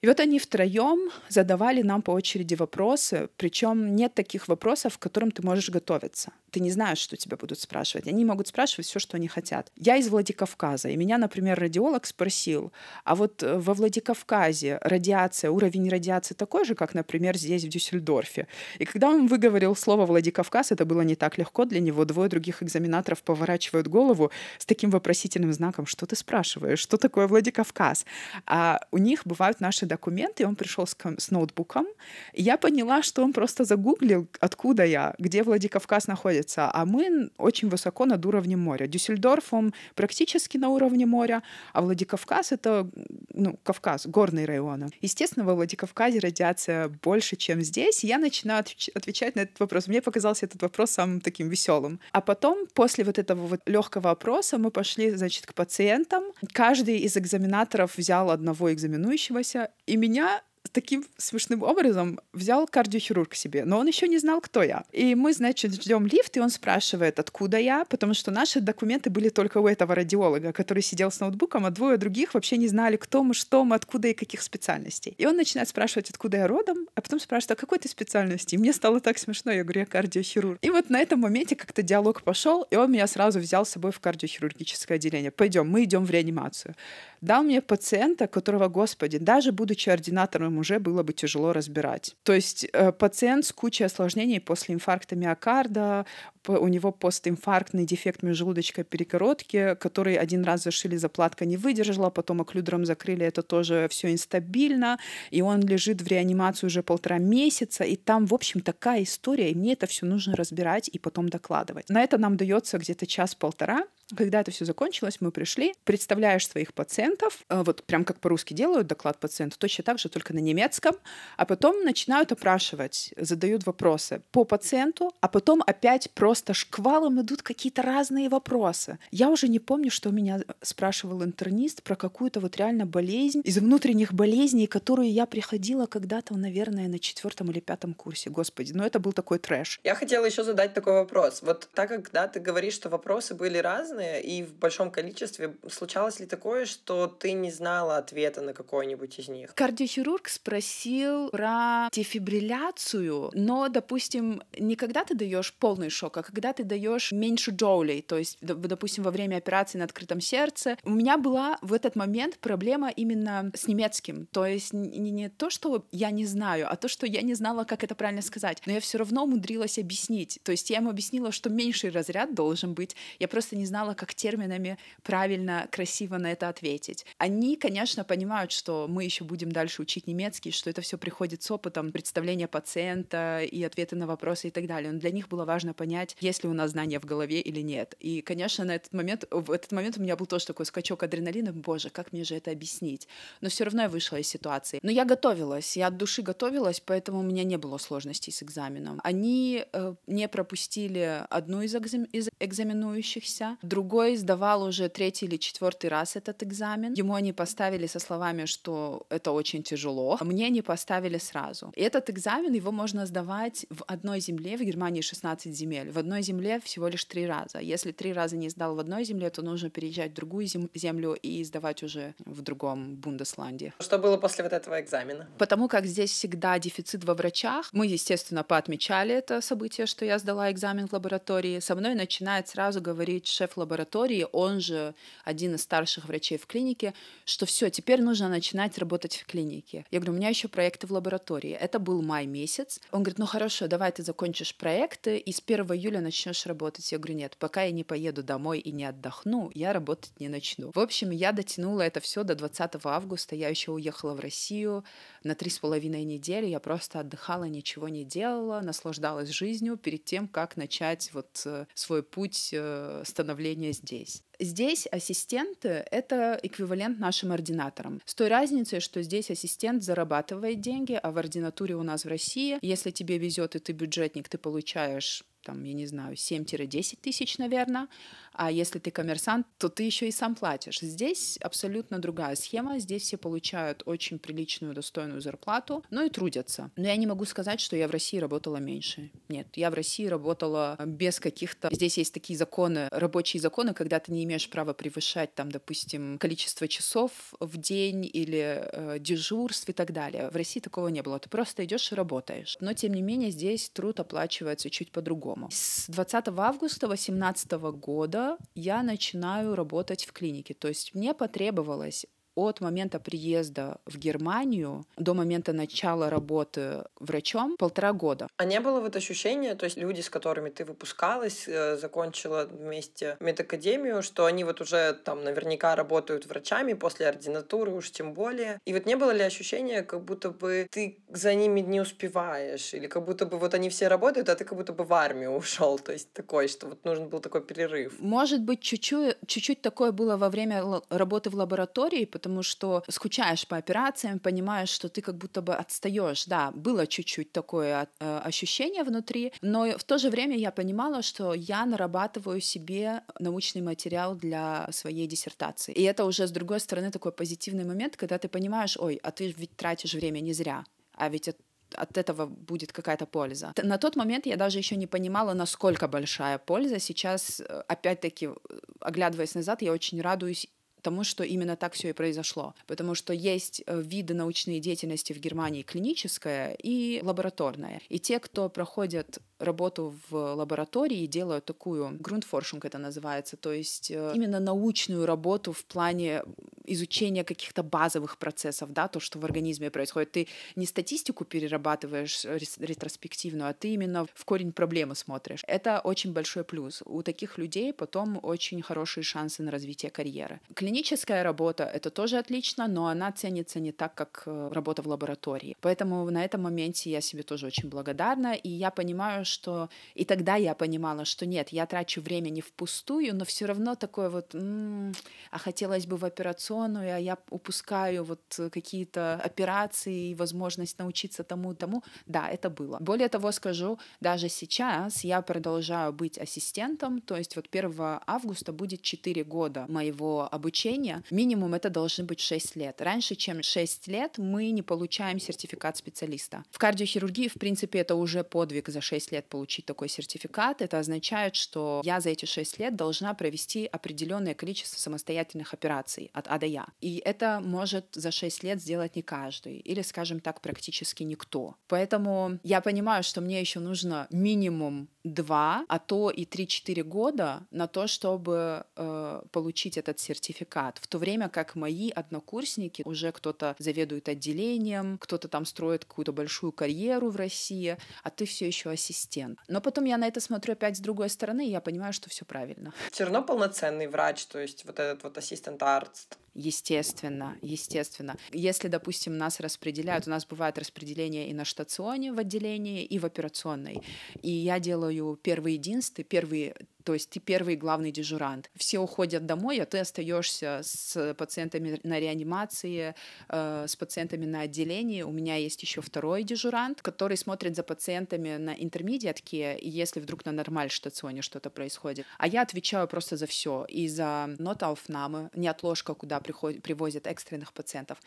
И вот они втроем задавали нам по очереди вопросы, причем нет таких вопросов, к которым ты можешь готовиться. Ты не знаешь, что тебя будут спрашивать. Они могут спрашивать все, что они хотят. Я из Владикавказа, и меня, например, радиолог спросил, а вот э, во Владикавказе радиация, уровень радиации такой же, как, например, здесь, в Дюссельдорфе. И когда он выговорил слово Владикавказ, это было не так легко для него. Двое других экзаменаторов поворачивают голову с таким вопросительным знаком, что ты спрашиваешь, что такое Владикавказ? А у них бывают наши документы, и он пришел с, с ноутбуком. И я поняла, что он просто загуглил, откуда я, где Владикавказ находится. А мы очень высоко над уровнем моря. Дюссельдорф, он практически на уровне моря, а Владикавказ — это ну, Кавказ, горные районы. Естественно, во Владикавказе радиация больше, чем здесь. Я начинаю отвечать на этот вопрос. Мне показался этот вопрос самым таким веселым. А потом, после вот этого вот легкого опроса, мы пошли, значит, к пациентам. Каждый из экзаменаторов взял одного экзаменующегося и меня таким смешным образом взял кардиохирург себе, но он еще не знал, кто я. И мы, значит, ждем лифт, и он спрашивает, откуда я, потому что наши документы были только у этого радиолога, который сидел с ноутбуком, а двое других вообще не знали, кто мы, что мы, откуда и каких специальностей. И он начинает спрашивать, откуда я родом, а потом спрашивает, а какой ты специальности? И мне стало так смешно, я говорю, я кардиохирург. И вот на этом моменте как-то диалог пошел, и он меня сразу взял с собой в кардиохирургическое отделение. Пойдем, мы идем в реанимацию. Дал мне пациента, которого, господи, даже будучи ординатором, уже было бы тяжело разбирать. То есть э, пациент с кучей осложнений после инфаркта миокарда, у него постинфарктный дефект межжелудочной перегородки, который один раз зашили, заплатка не выдержала, потом оклюдером закрыли, это тоже все инстабильно, и он лежит в реанимации уже полтора месяца, и там, в общем, такая история, и мне это все нужно разбирать и потом докладывать. На это нам дается где-то час-полтора, когда это все закончилось, мы пришли, представляешь своих пациентов, э, вот прям как по-русски делают доклад пациенту, точно так же, только на немецком, а потом начинают опрашивать, задают вопросы по пациенту, а потом опять просто шквалом идут какие-то разные вопросы. Я уже не помню, что меня спрашивал интернист про какую-то вот реально болезнь из внутренних болезней, которую я приходила когда-то, наверное, на четвертом или пятом курсе. Господи, ну это был такой трэш. Я хотела еще задать такой вопрос. Вот так как да, ты говоришь, что вопросы были разные, разные и в большом количестве. Случалось ли такое, что ты не знала ответа на какой-нибудь из них? Кардиохирург спросил про дефибрилляцию, но, допустим, не когда ты даешь полный шок, а когда ты даешь меньше джоулей, то есть, допустим, во время операции на открытом сердце. У меня была в этот момент проблема именно с немецким, то есть не, не то, что я не знаю, а то, что я не знала, как это правильно сказать, но я все равно умудрилась объяснить. То есть я ему объяснила, что меньший разряд должен быть. Я просто не знала, как терминами правильно, красиво на это ответить. Они, конечно, понимают, что мы еще будем дальше учить немецкий, что это все приходит с опытом представления пациента и ответы на вопросы и так далее. Но для них было важно понять, есть ли у нас знания в голове или нет. И, конечно, на этот момент, в этот момент у меня был тоже такой скачок адреналина. Боже, как мне же это объяснить? Но все равно я вышла из ситуации. Но я готовилась, я от души готовилась, поэтому у меня не было сложностей с экзаменом. Они э, не пропустили одну из, экзам... из экзаменующихся, Другой сдавал уже третий или четвертый раз этот экзамен. Ему они поставили со словами, что это очень тяжело. А мне они поставили сразу. И этот экзамен, его можно сдавать в одной земле. В Германии 16 земель. В одной земле всего лишь три раза. Если три раза не сдал в одной земле, то нужно переезжать в другую землю и сдавать уже в другом Бундесланде. Что было после вот этого экзамена? Потому как здесь всегда дефицит во врачах. Мы, естественно, поотмечали это событие, что я сдала экзамен в лаборатории. Со мной начинает сразу говорить шеф лаборатории, он же один из старших врачей в клинике, что все, теперь нужно начинать работать в клинике. Я говорю, у меня еще проекты в лаборатории. Это был май месяц. Он говорит, ну хорошо, давай ты закончишь проекты и с 1 июля начнешь работать. Я говорю, нет, пока я не поеду домой и не отдохну, я работать не начну. В общем, я дотянула это все до 20 августа. Я еще уехала в Россию на три с половиной недели. Я просто отдыхала, ничего не делала, наслаждалась жизнью перед тем, как начать вот э, свой путь э, становления здесь. Здесь ассистенты — это эквивалент нашим ординаторам. С той разницей, что здесь ассистент зарабатывает деньги, а в ординатуре у нас в России, если тебе везет и ты бюджетник, ты получаешь там, я не знаю, 7-10 тысяч, наверное, а если ты коммерсант, то ты еще и сам платишь. Здесь абсолютно другая схема. Здесь все получают очень приличную, достойную зарплату, но и трудятся. Но я не могу сказать, что я в России работала меньше. Нет, я в России работала без каких-то... Здесь есть такие законы, рабочие законы, когда ты не имеешь права превышать, там, допустим, количество часов в день или э, дежурств и так далее. В России такого не было. Ты просто идешь и работаешь. Но, тем не менее, здесь труд оплачивается чуть по-другому. С 20 августа 2018 года года я начинаю работать в клинике. То есть мне потребовалось от момента приезда в Германию до момента начала работы врачом полтора года. А не было вот ощущения, то есть люди, с которыми ты выпускалась, э, закончила вместе медакадемию, что они вот уже там наверняка работают врачами после ординатуры уж тем более. И вот не было ли ощущения, как будто бы ты за ними не успеваешь, или как будто бы вот они все работают, а ты как будто бы в армию ушел, то есть такой, что вот нужен был такой перерыв. Может быть, чуть-чуть, чуть-чуть такое было во время работы в лаборатории, потому что скучаешь по операциям, понимаешь, что ты как будто бы отстаешь. Да, было чуть-чуть такое э, ощущение внутри, но в то же время я понимала, что я нарабатываю себе научный материал для своей диссертации. И это уже, с другой стороны, такой позитивный момент, когда ты понимаешь, ой, а ты ведь тратишь время не зря, а ведь от этого будет какая-то польза. На тот момент я даже еще не понимала, насколько большая польза. Сейчас, э, опять-таки, э, оглядываясь назад, я очень радуюсь тому, что именно так все и произошло. Потому что есть э, виды научной деятельности в Германии клиническая и лабораторная. И те, кто проходят работу в лаборатории, делают такую грунтфоршинг это называется, то есть именно научную работу в плане изучения каких-то базовых процессов, да, то, что в организме происходит. Ты не статистику перерабатываешь ретроспективную, а ты именно в корень проблемы смотришь. Это очень большой плюс. У таких людей потом очень хорошие шансы на развитие карьеры. Клиническая работа — это тоже отлично, но она ценится не так, как э, работа в лаборатории. Поэтому на этом моменте я себе тоже очень благодарна, и я понимаю, что... И тогда я понимала, что нет, я трачу время не впустую, но все равно такое вот, м-м, а хотелось бы в операционную а я упускаю вот какие-то операции и возможность научиться тому-тому. Да, это было. Более того, скажу, даже сейчас я продолжаю быть ассистентом, то есть вот 1 августа будет 4 года моего обучения. Минимум это должны быть 6 лет. Раньше, чем 6 лет, мы не получаем сертификат специалиста. В кардиохирургии, в принципе, это уже подвиг за 6 лет получить такой сертификат. Это означает, что я за эти 6 лет должна провести определенное количество самостоятельных операций от А до Я. И это может за 6 лет сделать не каждый, или, скажем так, практически никто. Поэтому я понимаю, что мне еще нужно минимум два, а то и 3-4 года на то, чтобы э, получить этот сертификат. В то время как мои однокурсники, уже кто-то заведует отделением, кто-то там строит какую-то большую карьеру в России, а ты все еще ассистент. Но потом я на это смотрю опять с другой стороны, и я понимаю, что все правильно. Все равно полноценный врач, то есть вот этот вот ассистент-арт. Естественно, естественно. Если, допустим, нас распределяют, у нас бывает распределение и на штационе в отделении, и в операционной. И я делаю первый единственный, первый то есть ты первый главный дежурант. Все уходят домой, а ты остаешься с пациентами на реанимации, э, с пациентами на отделении. У меня есть еще второй дежурант, который смотрит за пациентами на интермедиатке, если вдруг на нормаль штационе что-то происходит. А я отвечаю просто за все. И за нотауфнамы, неотложка, куда приходят, привозят экстренных пациентов.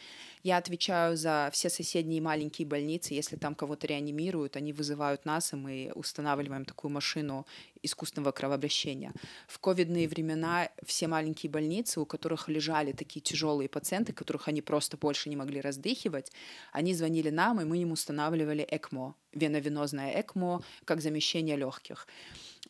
Я отвечаю за все соседние маленькие больницы. Если там кого-то реанимируют, они вызывают нас, и мы устанавливаем такую машину искусственного кровообращения. В ковидные времена все маленькие больницы, у которых лежали такие тяжелые пациенты, которых они просто больше не могли раздыхивать, они звонили нам, и мы им устанавливали ЭКМО, веновенозное ЭКМО, как замещение легких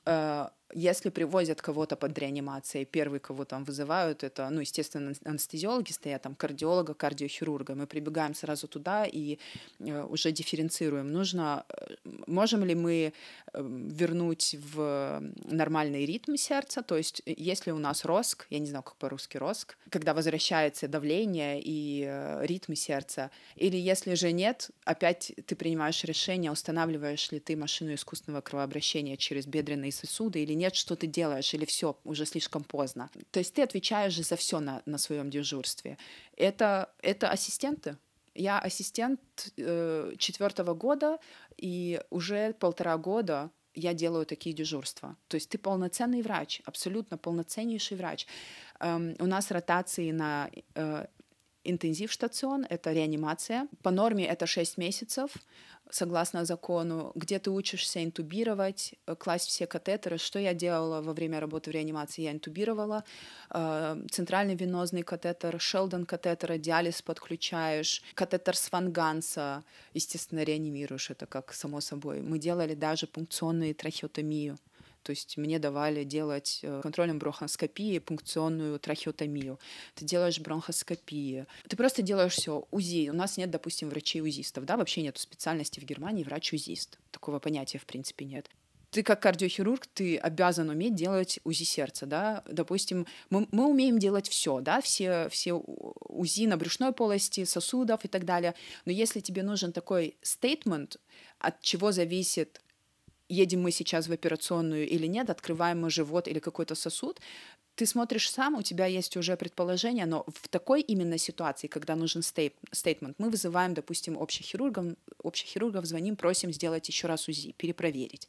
э, если привозят кого-то под реанимацией, первый, кого там вызывают, это, ну, естественно, анестезиологи стоят, там, кардиолога, кардиохирурга. Мы прибегаем сразу туда и э, уже дифференцируем. Нужно, э, можем ли мы вернуть в нормальный ритм сердца, то есть если у нас роск, я не знаю, как по-русски роск, когда возвращается давление и ритм сердца, или если же нет, опять ты принимаешь решение, устанавливаешь ли ты машину искусственного кровообращения через бедренные сосуды или нет, что ты делаешь, или все, уже слишком поздно. То есть ты отвечаешь же за все на, на своем дежурстве. Это, это ассистенты. Я ассистент э, четвертого года, и уже полтора года я делаю такие дежурства. То есть ты полноценный врач, абсолютно полноценнейший врач. Эм, у нас ротации на э, интенсив штацион, это реанимация. По норме это 6 месяцев согласно закону, где ты учишься интубировать, э, класть все катетеры. Что я делала во время работы в реанимации? Я интубировала э, центральный венозный катетер, Шелдон катетер, диализ подключаешь, катетер с Ванганса, естественно, реанимируешь, это как само собой. Мы делали даже пункционную трахеотомию. То есть мне давали делать э, контролем бронхоскопии пункционную трахеотомию. Ты делаешь бронхоскопии. Ты просто делаешь все. УЗИ. У нас нет, допустим, врачей-узистов. Да? Вообще нет специальности в Германии врач-узист. Такого понятия, в принципе, нет ты как кардиохирург, ты обязан уметь делать УЗИ сердца, да, допустим, мы, мы умеем делать все, да, все, все УЗИ на брюшной полости, сосудов и так далее, но если тебе нужен такой стейтмент, от чего зависит едем мы сейчас в операционную или нет, открываем мы живот или какой-то сосуд, ты смотришь сам, у тебя есть уже предположение, но в такой именно ситуации, когда нужен стейтмент, мы вызываем, допустим, общих хирургов, общих хирургов звоним, просим сделать еще раз УЗИ, перепроверить.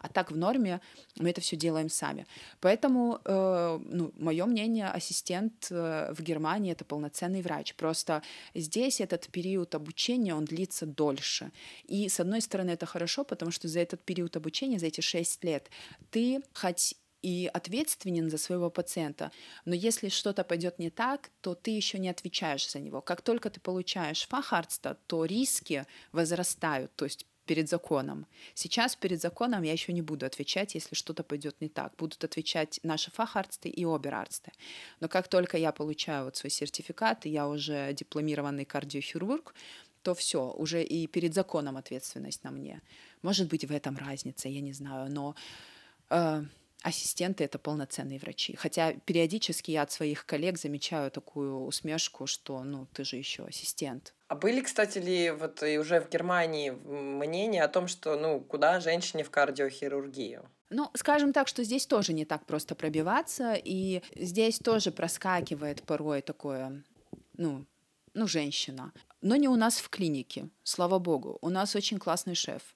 А так в норме мы это все делаем сами. Поэтому, э, ну, мое мнение, ассистент э, в Германии это полноценный врач. Просто здесь этот период обучения, он длится дольше. И с одной стороны это хорошо, потому что за этот период обучения, за эти шесть лет, ты хоть и ответственен за своего пациента. Но если что-то пойдет не так, то ты еще не отвечаешь за него. Как только ты получаешь фахарста, то риски возрастают, то есть перед законом. Сейчас перед законом я еще не буду отвечать, если что-то пойдет не так. Будут отвечать наши фахарсты и оберарсты. Но как только я получаю вот свой сертификат, и я уже дипломированный кардиохирург, то все, уже и перед законом ответственность на мне. Может быть, в этом разница, я не знаю, но э, ассистенты это полноценные врачи. Хотя периодически я от своих коллег замечаю такую усмешку, что ну ты же еще ассистент. А были, кстати, ли вот и уже в Германии мнения о том, что ну куда женщине в кардиохирургию? Ну, скажем так, что здесь тоже не так просто пробиваться, и здесь тоже проскакивает порой такое, ну, ну, женщина. Но не у нас в клинике, слава богу. У нас очень классный шеф.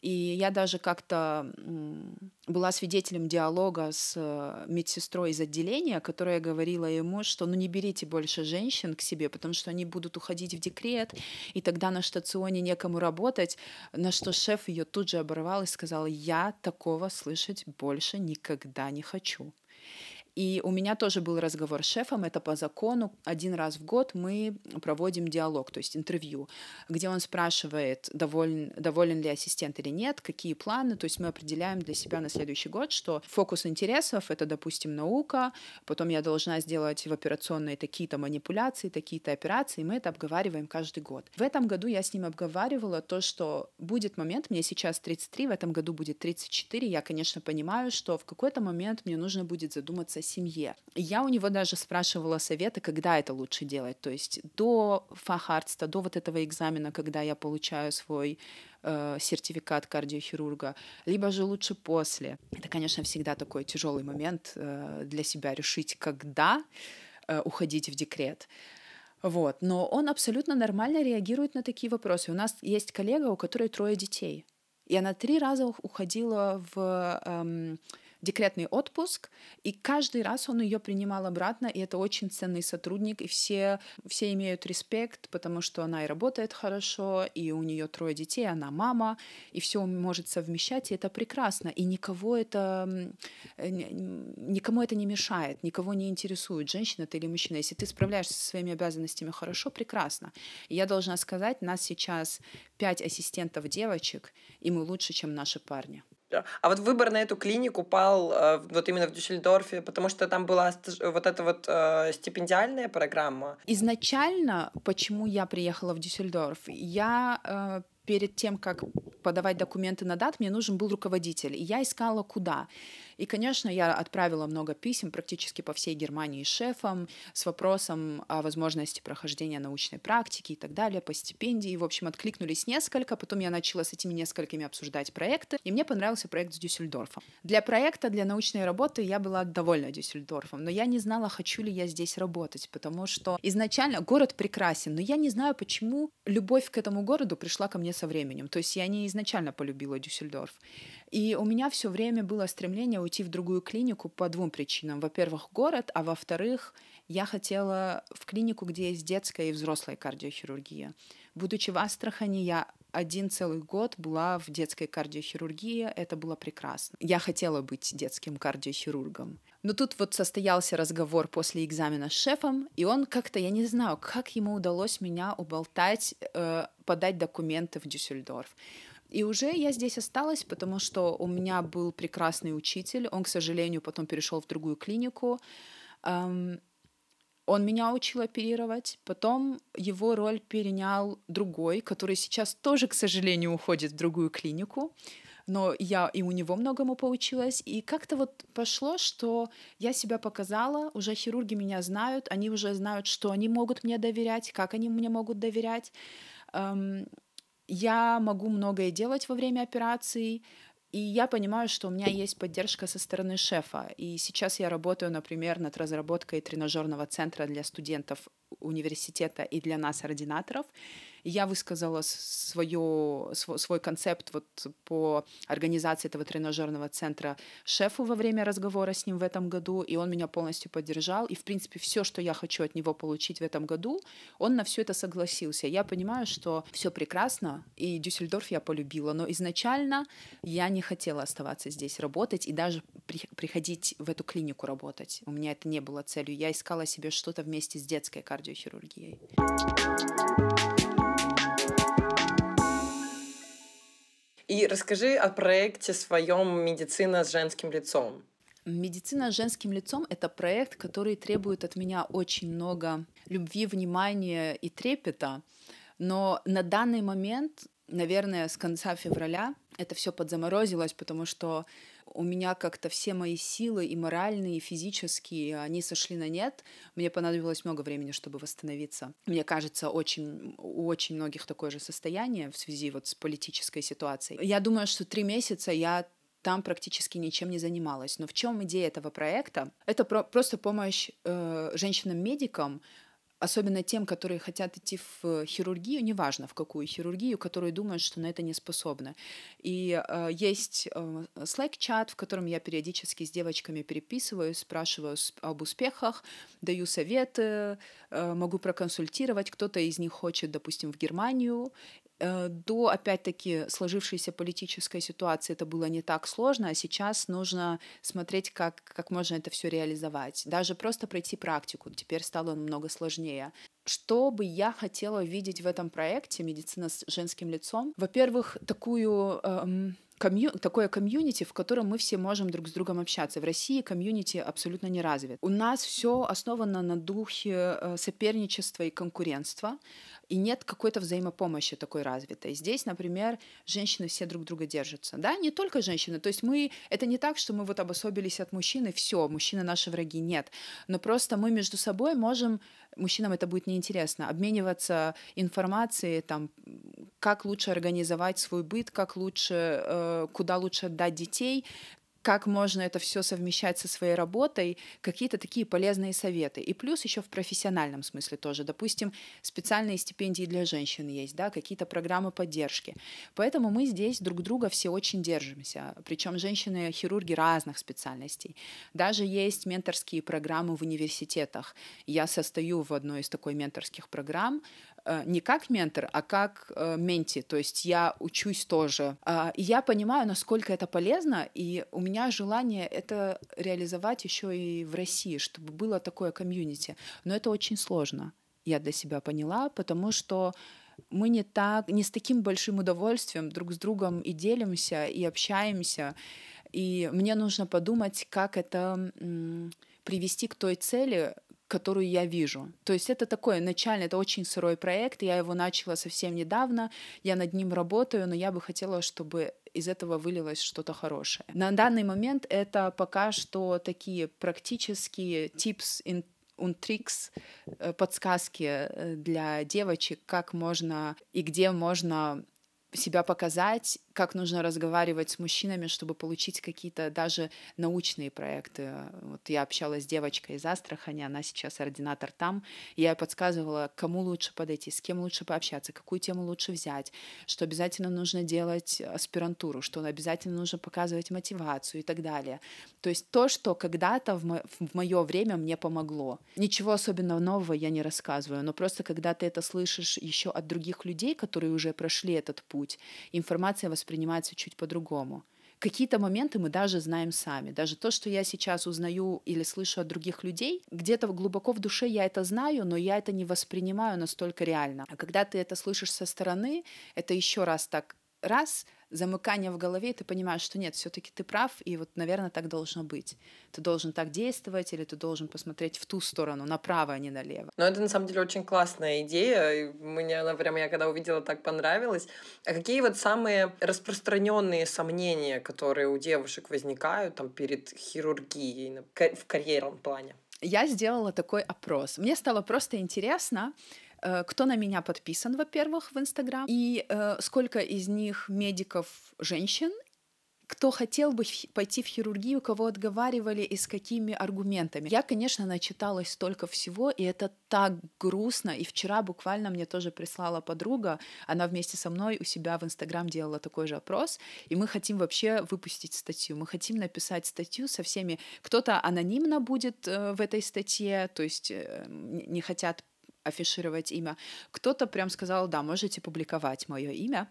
И я даже как-то была свидетелем диалога с э, медсестрой из отделения, которая говорила ему, что ну не берите больше женщин к себе, потому что они будут уходить в декрет, и тогда на штационе некому работать. На что шеф ее тут же оборвал и сказал, я такого слышать больше никогда не хочу. И у меня тоже был разговор с шефом, это по закону. Один раз в год мы проводим диалог, то есть интервью, где он спрашивает, доволен, доволен ли ассистент или нет, какие планы. То есть мы определяем для себя на следующий год, что фокус интересов — это, допустим, наука, потом я должна сделать в операционной такие-то манипуляции, такие-то операции, и мы это обговариваем каждый год. В этом году я с ним обговаривала то, что будет момент, мне сейчас 33, в этом году будет 34, я, конечно, понимаю, что в какой-то момент мне нужно будет задуматься семье. Я у него даже спрашивала советы, когда это лучше делать. То есть до фахарста, до вот этого экзамена, когда я получаю свой э, сертификат кардиохирурга, либо же лучше после. Это, конечно, всегда такой тяжелый момент э, для себя решить, когда э, уходить в декрет. Вот. Но он абсолютно нормально реагирует на такие вопросы. У нас есть коллега, у которой трое детей. И она три раза уходила в эм, декретный отпуск, и каждый раз он ее принимал обратно, и это очень ценный сотрудник, и все, все имеют респект, потому что она и работает хорошо, и у нее трое детей, она мама, и все может совмещать, и это прекрасно, и никого это, никому это не мешает, никого не интересует, женщина ты или мужчина. Если ты справляешься со своими обязанностями хорошо, прекрасно. И я должна сказать, нас сейчас пять ассистентов девочек, и мы лучше, чем наши парни. А вот выбор на эту клинику пал э, вот именно в Дюссельдорфе, потому что там была вот эта вот э, стипендиальная программа. Изначально, почему я приехала в Дюссельдорф, я э, перед тем, как подавать документы на дат, мне нужен был руководитель, и я искала куда. И, конечно, я отправила много писем практически по всей Германии шефам с вопросом о возможности прохождения научной практики и так далее, по стипендии. В общем, откликнулись несколько, потом я начала с этими несколькими обсуждать проекты, и мне понравился проект с Дюссельдорфом. Для проекта, для научной работы я была довольна Дюссельдорфом, но я не знала, хочу ли я здесь работать, потому что изначально город прекрасен, но я не знаю, почему любовь к этому городу пришла ко мне со временем. То есть я не изначально полюбила Дюссельдорф. И у меня все время было стремление уйти в другую клинику по двум причинам. Во-первых, город, а во-вторых, я хотела в клинику, где есть детская и взрослая кардиохирургия. Будучи в Астрахани, я один целый год была в детской кардиохирургии, это было прекрасно. Я хотела быть детским кардиохирургом. Но тут вот состоялся разговор после экзамена с шефом, и он как-то, я не знаю, как ему удалось меня уболтать, э, подать документы в Дюссельдорф. И уже я здесь осталась, потому что у меня был прекрасный учитель. Он, к сожалению, потом перешел в другую клинику. Он меня учил оперировать, потом его роль перенял другой, который сейчас тоже, к сожалению, уходит в другую клинику. Но я и у него многому поучилась. И как-то вот пошло, что я себя показала, уже хирурги меня знают, они уже знают, что они могут мне доверять, как они мне могут доверять я могу многое делать во время операций, И я понимаю, что у меня есть поддержка со стороны шефа. И сейчас я работаю, например, над разработкой тренажерного центра для студентов университета и для нас, ординаторов. Я высказала свое, свой, свой концепт вот по организации этого тренажерного центра шефу во время разговора с ним в этом году, и он меня полностью поддержал. И, в принципе, все, что я хочу от него получить в этом году, он на все это согласился. Я понимаю, что все прекрасно, и Дюссельдорф я полюбила, но изначально я не хотела оставаться здесь работать и даже при, приходить в эту клинику работать. У меня это не было целью. Я искала себе что-то вместе с детской кардиохирургией. И расскажи о проекте своем «Медицина с женским лицом». Медицина с женским лицом — это проект, который требует от меня очень много любви, внимания и трепета. Но на данный момент, наверное, с конца февраля это все подзаморозилось, потому что у меня как-то все мои силы и моральные, и физические, они сошли на нет. Мне понадобилось много времени, чтобы восстановиться. Мне кажется, очень, у очень многих такое же состояние в связи вот с политической ситуацией. Я думаю, что три месяца я там практически ничем не занималась. Но в чем идея этого проекта? Это про- просто помощь э, женщинам-медикам особенно тем, которые хотят идти в хирургию, неважно в какую хирургию, которые думают, что на это не способны. И э, есть э, Slack-чат, в котором я периодически с девочками переписываюсь, спрашиваю об успехах, даю советы, э, могу проконсультировать. Кто-то из них хочет, допустим, в Германию, до, опять-таки, сложившейся политической ситуации это было не так сложно, а сейчас нужно смотреть, как, как можно это все реализовать. Даже просто пройти практику теперь стало намного сложнее. Что бы я хотела видеть в этом проекте «Медицина с женским лицом»? Во-первых, такую... Эм, комью... такое комьюнити, в котором мы все можем друг с другом общаться. В России комьюнити абсолютно не развит. У нас все основано на духе э, соперничества и конкурентства и нет какой-то взаимопомощи такой развитой. Здесь, например, женщины все друг друга держатся. Да, не только женщины. То есть мы... Это не так, что мы вот обособились от мужчины, все, мужчины наши враги. Нет. Но просто мы между собой можем... Мужчинам это будет неинтересно. Обмениваться информацией, там, как лучше организовать свой быт, как лучше, э, куда лучше отдать детей, как можно это все совмещать со своей работой, какие-то такие полезные советы. И плюс еще в профессиональном смысле тоже. Допустим, специальные стипендии для женщин есть, да, какие-то программы поддержки. Поэтому мы здесь друг друга все очень держимся. Причем женщины-хирурги разных специальностей. Даже есть менторские программы в университетах. Я состою в одной из такой менторских программ, не как ментор, а как э, менти, то есть я учусь тоже. А, и я понимаю, насколько это полезно, и у меня желание это реализовать еще и в России, чтобы было такое комьюнити. Но это очень сложно, я для себя поняла, потому что мы не так, не с таким большим удовольствием друг с другом и делимся, и общаемся. И мне нужно подумать, как это привести к той цели, которую я вижу. То есть это такой начальный, это очень сырой проект, я его начала совсем недавно, я над ним работаю, но я бы хотела, чтобы из этого вылилось что-то хорошее. На данный момент это пока что такие практические tips in tricks, э, подсказки э, для девочек, как можно и где можно себя показать, как нужно разговаривать с мужчинами, чтобы получить какие-то даже научные проекты. Вот я общалась с девочкой из Астрахани, она сейчас ординатор там, я подсказывала, кому лучше подойти, с кем лучше пообщаться, какую тему лучше взять, что обязательно нужно делать аспирантуру, что обязательно нужно показывать мотивацию и так далее. То есть то, что когда-то в, мо- мое время мне помогло. Ничего особенного нового я не рассказываю, но просто когда ты это слышишь еще от других людей, которые уже прошли этот путь, путь, информация воспринимается чуть по-другому. Какие-то моменты мы даже знаем сами. Даже то, что я сейчас узнаю или слышу от других людей, где-то глубоко в душе я это знаю, но я это не воспринимаю настолько реально. А когда ты это слышишь со стороны, это еще раз так раз замыкание в голове, и ты понимаешь, что нет, все-таки ты прав, и вот, наверное, так должно быть. Ты должен так действовать, или ты должен посмотреть в ту сторону, направо, а не налево. Но это на самом деле очень классная идея. Мне она прям, я когда увидела, так понравилось. А какие вот самые распространенные сомнения, которые у девушек возникают там перед хирургией в карьерном плане? Я сделала такой опрос. Мне стало просто интересно, кто на меня подписан, во-первых, в Инстаграм, и э, сколько из них медиков женщин, кто хотел бы пойти в хирургию, кого отговаривали и с какими аргументами. Я, конечно, начиталась столько всего, и это так грустно. И вчера буквально мне тоже прислала подруга, она вместе со мной у себя в Инстаграм делала такой же опрос, и мы хотим вообще выпустить статью. Мы хотим написать статью со всеми. Кто-то анонимно будет э, в этой статье, то есть э, не хотят афишировать имя. Кто-то прям сказал, да, можете публиковать мое имя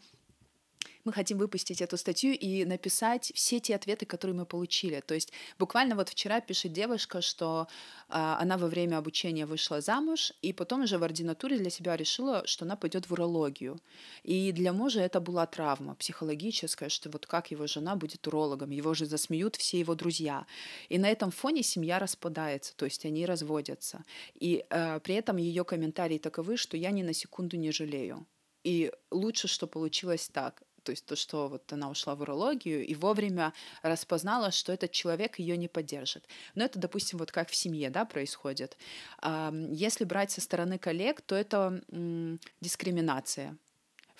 мы хотим выпустить эту статью и написать все те ответы, которые мы получили. То есть буквально вот вчера пишет девушка, что э, она во время обучения вышла замуж, и потом уже в ординатуре для себя решила, что она пойдет в урологию. И для мужа это была травма психологическая, что вот как его жена будет урологом, его же засмеют все его друзья. И на этом фоне семья распадается, то есть они разводятся. И э, при этом ее комментарии таковы, что я ни на секунду не жалею. И лучше, что получилось так то есть то, что вот она ушла в урологию и вовремя распознала, что этот человек ее не поддержит. Но это, допустим, вот как в семье, да, происходит. Если брать со стороны коллег, то это дискриминация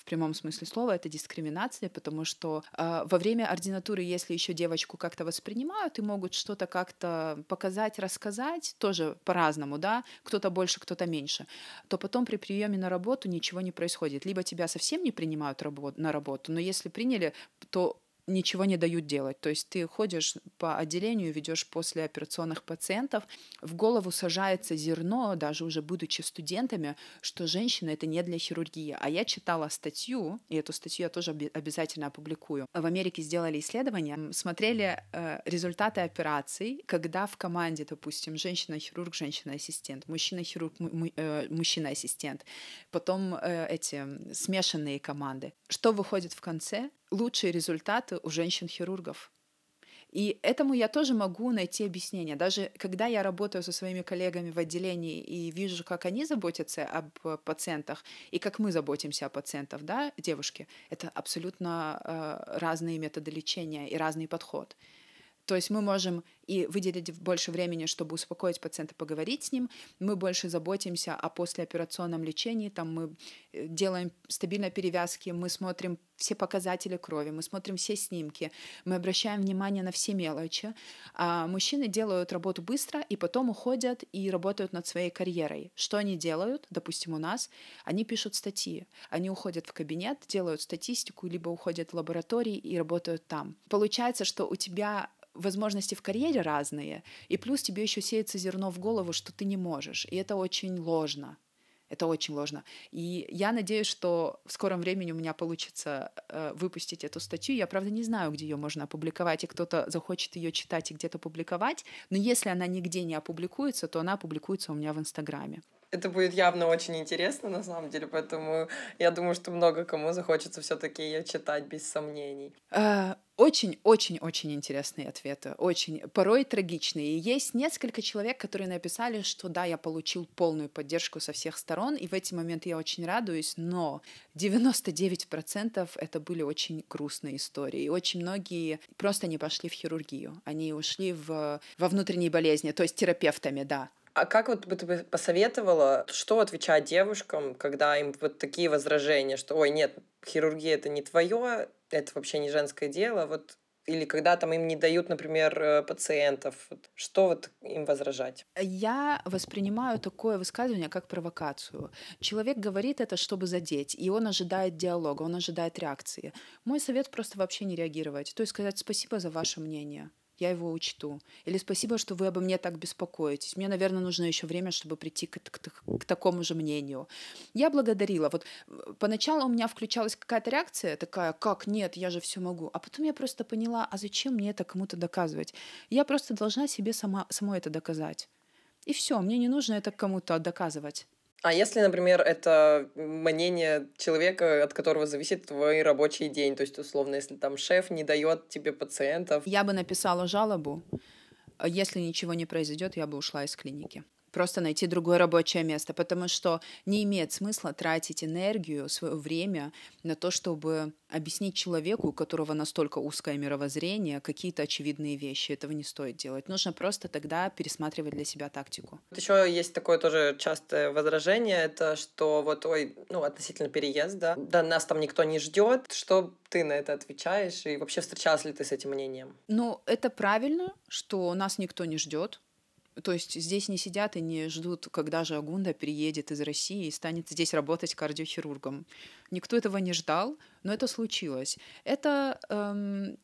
прямом смысле слова это дискриминация, потому что э, во время ординатуры, если еще девочку как-то воспринимают и могут что-то как-то показать, рассказать, тоже по-разному, да, кто-то больше, кто-то меньше, то потом при приеме на работу ничего не происходит. Либо тебя совсем не принимают на работу, но если приняли, то ничего не дают делать. То есть ты ходишь по отделению, ведешь после операционных пациентов, в голову сажается зерно, даже уже будучи студентами, что женщина это не для хирургии. А я читала статью, и эту статью я тоже обязательно опубликую. В Америке сделали исследование, смотрели э, результаты операций, когда в команде, допустим, женщина-хирург, женщина-ассистент, мужчина-хирург, э, мужчина-ассистент, потом э, эти смешанные команды. Что выходит в конце? Лучшие результаты у женщин-хирургов. И этому я тоже могу найти объяснение. Даже когда я работаю со своими коллегами в отделении и вижу, как они заботятся об пациентах и как мы заботимся о пациентах, да, девушки, это абсолютно э, разные методы лечения и разный подход. То есть мы можем и выделить больше времени, чтобы успокоить пациента, поговорить с ним. Мы больше заботимся о послеоперационном лечении, там мы э, делаем стабильные перевязки, мы смотрим все показатели крови, мы смотрим все снимки, мы обращаем внимание на все мелочи. А мужчины делают работу быстро и потом уходят и работают над своей карьерой. Что они делают? Допустим, у нас они пишут статьи, они уходят в кабинет, делают статистику, либо уходят в лаборатории и работают там. Получается, что у тебя возможности в карьере разные, и плюс тебе еще сеется зерно в голову, что ты не можешь, и это очень ложно. Это очень ложно. И я надеюсь, что в скором времени у меня получится э, выпустить эту статью. Я, правда, не знаю, где ее можно опубликовать, и кто-то захочет ее читать и где-то публиковать. Но если она нигде не опубликуется, то она опубликуется у меня в Инстаграме. Это будет явно очень интересно, на самом деле, поэтому я думаю, что много кому захочется все-таки ее читать без сомнений. Очень-очень-очень интересные ответы, очень порой трагичные. есть несколько человек, которые написали, что да, я получил полную поддержку со всех сторон, и в эти моменты я очень радуюсь, но 99% это были очень грустные истории. И очень многие просто не пошли в хирургию, они ушли в, во внутренние болезни, то есть терапевтами, да. А как вот бы ты посоветовала, что отвечать девушкам, когда им вот такие возражения, что, ой, нет, хирургия это не твое, это вообще не женское дело, вот или когда там им не дают, например, э, пациентов, что вот им возражать? Я воспринимаю такое высказывание как провокацию. Человек говорит это, чтобы задеть, и он ожидает диалога, он ожидает реакции. Мой совет просто вообще не реагировать, то есть сказать спасибо за ваше мнение я его учту. Или спасибо, что вы обо мне так беспокоитесь. Мне, наверное, нужно еще время, чтобы прийти к, к, к, такому же мнению. Я благодарила. Вот э, поначалу у меня включалась какая-то реакция такая, как нет, я же все могу. А потом я просто поняла, а зачем мне это кому-то доказывать? Я просто должна себе сама, самой это доказать. И все, мне не нужно это кому-то доказывать. А если, например, это мнение человека, от которого зависит твой рабочий день, то есть, условно, если там шеф не дает тебе пациентов... Я бы написала жалобу. Если ничего не произойдет, я бы ушла из клиники просто найти другое рабочее место, потому что не имеет смысла тратить энергию, свое время на то, чтобы объяснить человеку, у которого настолько узкое мировоззрение, какие-то очевидные вещи. Этого не стоит делать. Нужно просто тогда пересматривать для себя тактику. Еще есть такое тоже частое возражение, это что вот, ой, ну, относительно переезда, да, нас там никто не ждет. Что ты на это отвечаешь? И вообще встречалась ли ты с этим мнением? Ну, это правильно, что нас никто не ждет. То есть здесь не сидят и не ждут, когда же Агунда переедет из России и станет здесь работать кардиохирургом. Никто этого не ждал, но это случилось. Это эм,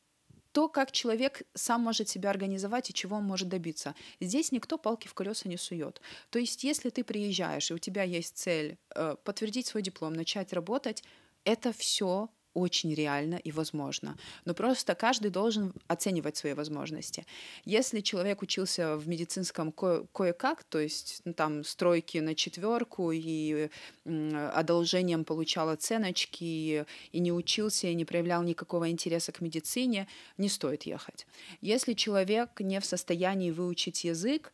то, как человек сам может себя организовать и чего он может добиться. Здесь никто палки в колеса не сует. То есть, если ты приезжаешь и у тебя есть цель э, подтвердить свой диплом, начать работать, это все очень реально и возможно. Но просто каждый должен оценивать свои возможности. Если человек учился в медицинском ко- кое-как, то есть ну, там стройки на четверку и э, одолжением получал оценочки и не учился и не проявлял никакого интереса к медицине, не стоит ехать. Если человек не в состоянии выучить язык,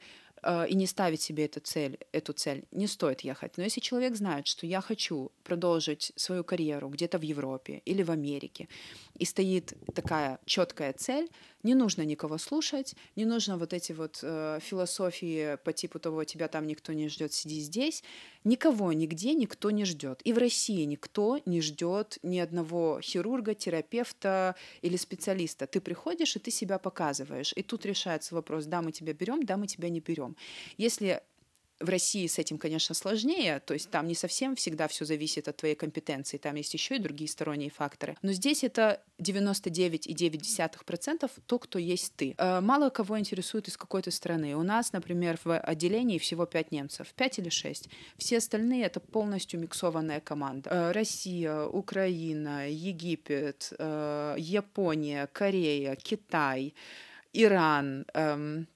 и не ставить себе эту цель, эту цель, не стоит ехать. Но если человек знает, что я хочу продолжить свою карьеру где-то в Европе или в Америке, и стоит такая четкая цель, не нужно никого слушать, не нужно вот эти вот э, философии по типу того, тебя там никто не ждет, сиди здесь. Никого нигде никто не ждет. И в России никто не ждет ни одного хирурга, терапевта или специалиста. Ты приходишь и ты себя показываешь. И тут решается вопрос, да, мы тебя берем, да, мы тебя не берем. Если в России с этим, конечно, сложнее, то есть там не совсем всегда все зависит от твоей компетенции, там есть еще и другие сторонние факторы. Но здесь это 99,9% то, кто есть ты. Э, мало кого интересует из какой то страны. У нас, например, в отделении всего 5 немцев, 5 или 6. Все остальные — это полностью миксованная команда. Э, Россия, Украина, Египет, э, Япония, Корея, Китай, Иран, эм,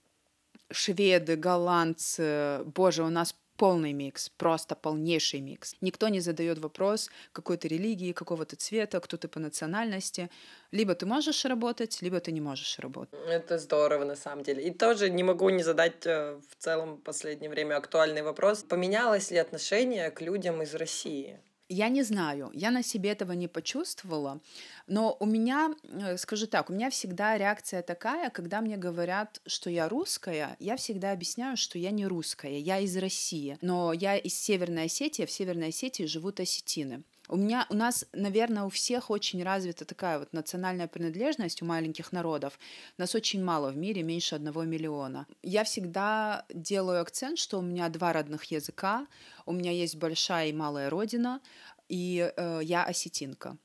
шведы, голландцы, боже, у нас полный микс, просто полнейший микс. Никто не задает вопрос какой-то религии, какого-то цвета, кто ты по национальности. Либо ты можешь работать, либо ты не можешь работать. Это здорово, на самом деле. И тоже не могу не задать э, в целом в последнее время актуальный вопрос. Поменялось ли отношение к людям из России? Я не знаю, я на себе этого не почувствовала, но у меня, э, скажу так, у меня всегда реакция такая, когда мне говорят, что я русская, я всегда объясняю, что я не русская, я из России, но я из Северной Осетии, а в Северной Осетии живут осетины. У меня, у нас, наверное, у всех очень развита такая вот национальная принадлежность у маленьких народов. Нас очень мало в мире, меньше одного миллиона. Я всегда делаю акцент, что у меня два родных языка, у меня есть большая и малая родина, и э, я осетинка.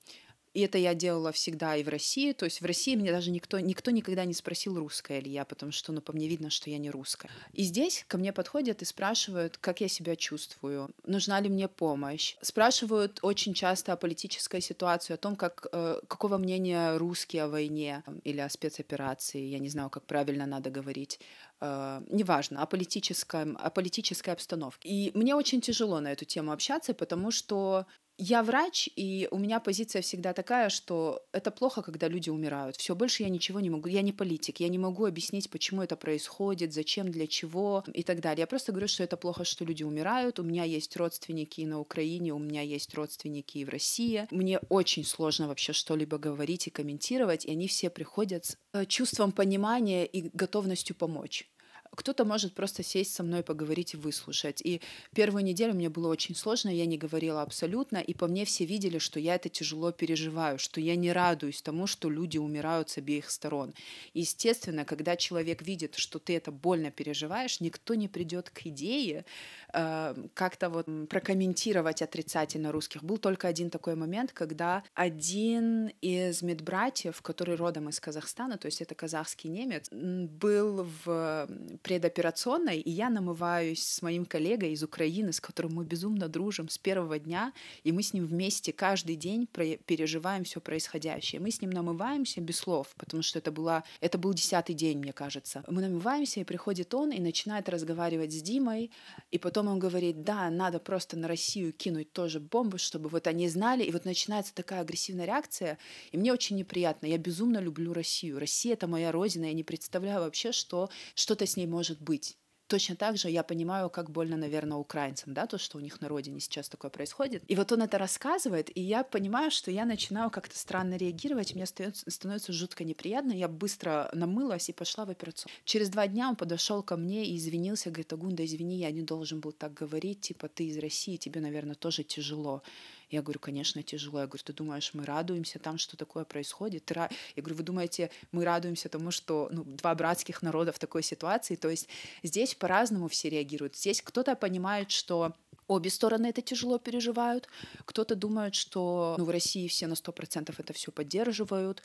И это я делала всегда и в России. То есть в России меня даже никто, никто никогда не спросил, русская ли я, потому что, ну, по мне видно, что я не русская. И здесь ко мне подходят и спрашивают, как я себя чувствую, нужна ли мне помощь. Спрашивают очень часто о политической ситуации, о том, как, э, какого мнения русские о войне или о спецоперации, я не знаю, как правильно надо говорить. Uh, неважно, о, политическом, о политической обстановке. И мне очень тяжело на эту тему общаться, потому что я врач, и у меня позиция всегда такая, что это плохо, когда люди умирают. Все, больше я ничего не могу. Я не политик, я не могу объяснить, почему это происходит, зачем, для чего и так далее. Я просто говорю, что это плохо, что люди умирают. У меня есть родственники и на Украине, у меня есть родственники и в России. Мне очень сложно вообще что-либо говорить и комментировать, и они все приходят с э, чувством понимания и готовностью помочь кто-то может просто сесть со мной, поговорить и выслушать. И первую неделю мне было очень сложно, я не говорила абсолютно, и по мне все видели, что я это тяжело переживаю, что я не радуюсь тому, что люди умирают с обеих сторон. естественно, когда человек видит, что ты это больно переживаешь, никто не придет к идее э, как-то вот прокомментировать отрицательно русских. Был только один такой момент, когда один из медбратьев, который родом из Казахстана, то есть это казахский немец, был в предоперационной, и я намываюсь с моим коллегой из Украины, с которым мы безумно дружим с первого дня, и мы с ним вместе каждый день переживаем все происходящее. Мы с ним намываемся без слов, потому что это, была, это был десятый день, мне кажется. Мы намываемся, и приходит он и начинает разговаривать с Димой, и потом он говорит, да, надо просто на Россию кинуть тоже бомбу, чтобы вот они знали, и вот начинается такая агрессивная реакция, и мне очень неприятно. Я безумно люблю Россию. Россия — это моя родина, я не представляю вообще, что что-то с ней может быть. Точно так же я понимаю, как больно, наверное, украинцам, да, то, что у них на родине сейчас такое происходит. И вот он это рассказывает, и я понимаю, что я начинаю как-то странно реагировать, мне становится, становится жутко неприятно, я быстро намылась и пошла в операцию. Через два дня он подошел ко мне и извинился, говорит, Агунда, извини, я не должен был так говорить, типа, ты из России, тебе, наверное, тоже тяжело. Я говорю, конечно, тяжело. Я говорю, ты думаешь, мы радуемся там, что такое происходит? Я говорю, вы думаете, мы радуемся тому, что ну, два братских народа в такой ситуации? То есть здесь по-разному все реагируют. Здесь кто-то понимает, что Обе стороны это тяжело переживают. Кто-то думает, что ну, в России все на 100% это все поддерживают.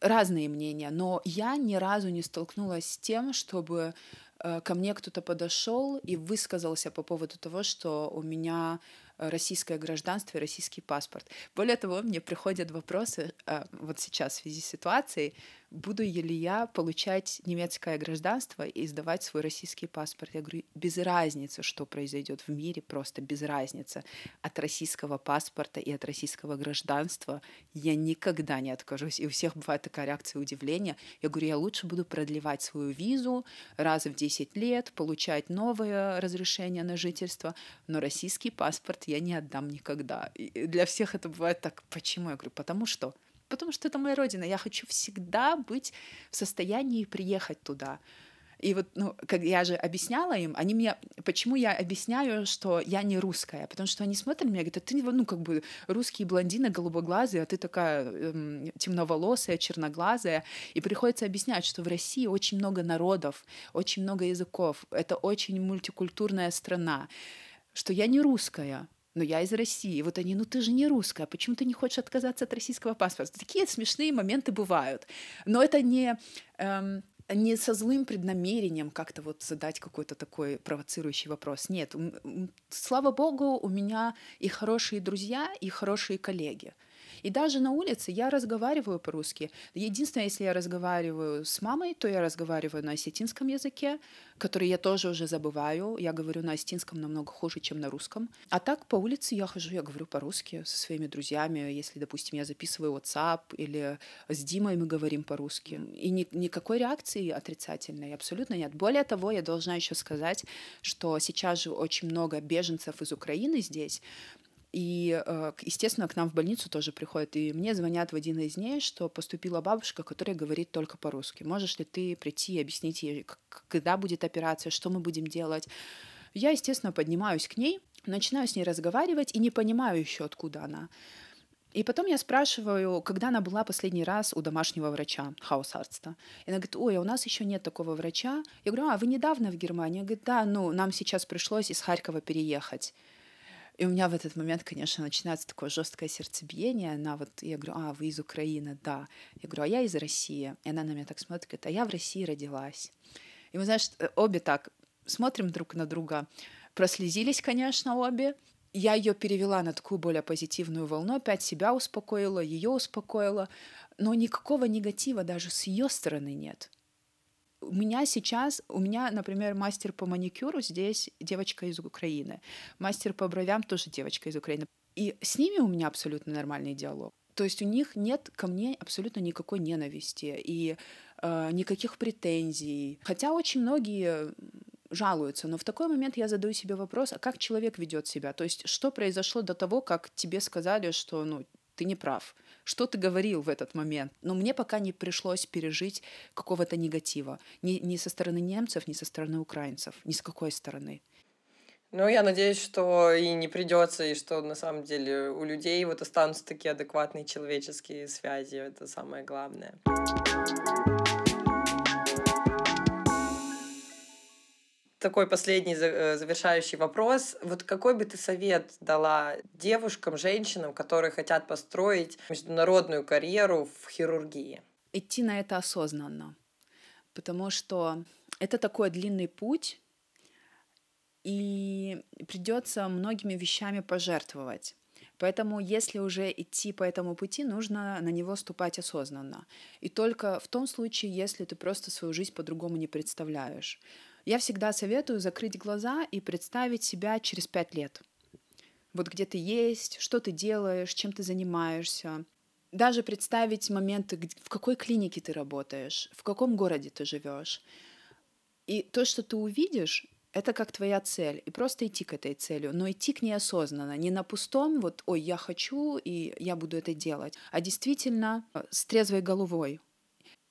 Разные мнения. Но я ни разу не столкнулась с тем, чтобы э, ко мне кто-то подошел и высказался по поводу того, что у меня российское гражданство и российский паспорт. Более того, мне приходят вопросы а, вот сейчас в связи с ситуацией, буду ли я получать немецкое гражданство и сдавать свой российский паспорт. Я говорю, без разницы, что произойдет в мире, просто без разницы. От российского паспорта и от российского гражданства я никогда не откажусь. И у всех бывает такая реакция удивления. Я говорю, я лучше буду продлевать свою визу раз в 10 лет, получать новое разрешение на жительство, но российский паспорт я не отдам никогда. И для всех это бывает так. Почему? Я говорю, потому что потому что это моя родина. Я хочу всегда быть в состоянии приехать туда. И вот, ну, как я же объясняла им, они мне, почему я объясняю, что я не русская, потому что они смотрят на меня и говорят, ты, ну, как бы русские блондины, голубоглазые, а ты такая эм, темноволосая, черноглазая, и приходится объяснять, что в России очень много народов, очень много языков, это очень мультикультурная страна, что я не русская, но я из России. Вот они, ну ты же не русская, почему ты не хочешь отказаться от российского паспорта? Такие смешные моменты бывают. Но это не, эм, не со злым преднамерением как-то вот задать какой-то такой провоцирующий вопрос. Нет, слава богу, у меня и хорошие друзья, и хорошие коллеги. И даже на улице я разговариваю по-русски. Единственное, если я разговариваю с мамой, то я разговариваю на осетинском языке, который я тоже уже забываю. Я говорю на осетинском намного хуже, чем на русском. А так по улице я хожу, я говорю по-русски со своими друзьями. Если, допустим, я записываю WhatsApp или с Димой мы говорим по-русски. И ни, никакой реакции отрицательной абсолютно нет. Более того, я должна еще сказать, что сейчас же очень много беженцев из Украины здесь, и, э, естественно, к нам в больницу тоже приходят. И мне звонят в один из дней, что поступила бабушка, которая говорит только по-русски. Можешь ли ты прийти и объяснить ей, когда будет операция, что мы будем делать? Я, естественно, поднимаюсь к ней, начинаю с ней разговаривать и не понимаю еще, откуда она. И потом я спрашиваю, когда она была последний раз у домашнего врача, хаусарста. И она говорит, ой, а у нас еще нет такого врача. Я говорю, а вы недавно в Германии? Она говорит, да, ну, нам сейчас пришлось из Харькова переехать. И у меня в этот момент, конечно, начинается такое жесткое сердцебиение. Она вот, я говорю, а, вы из Украины, да. Я говорю, а я из России. И она на меня так смотрит, говорит, а я в России родилась. И мы, знаешь, э, обе так смотрим друг на друга, прослезились, конечно, обе. Я ее перевела на такую более позитивную волну, опять себя успокоила, ее успокоила, но никакого негатива даже с ее стороны нет у меня сейчас, у меня, например, мастер по маникюру здесь девочка из Украины, мастер по бровям тоже девочка из Украины. И с ними у меня абсолютно нормальный диалог. То есть у них нет ко мне абсолютно никакой ненависти и э, никаких претензий. Хотя очень многие жалуются, но в такой момент я задаю себе вопрос, а как человек ведет себя? То есть что произошло до того, как тебе сказали, что ну, ты не прав? Что ты говорил в этот момент? Но мне пока не пришлось пережить какого-то негатива. Ни, ни со стороны немцев, ни со стороны украинцев. Ни с какой стороны. Ну, я надеюсь, что и не придется, и что на самом деле у людей вот останутся такие адекватные человеческие связи. Это самое главное. Такой последний э, завершающий вопрос. Вот какой бы ты совет дала девушкам, женщинам, которые хотят построить международную карьеру в хирургии? Идти на это осознанно, потому что это такой длинный путь, и придется многими вещами пожертвовать. Поэтому, если уже идти по этому пути, нужно на него ступать осознанно. И только в том случае, если ты просто свою жизнь по-другому не представляешь. Я всегда советую закрыть глаза и представить себя через пять лет. Вот где ты есть, что ты делаешь, чем ты занимаешься. Даже представить моменты, в какой клинике ты работаешь, в каком городе ты живешь. И то, что ты увидишь, это как твоя цель, и просто идти к этой цели, но идти к ней осознанно, не на пустом, вот, ой, я хочу, и я буду это делать, а действительно э, с трезвой головой.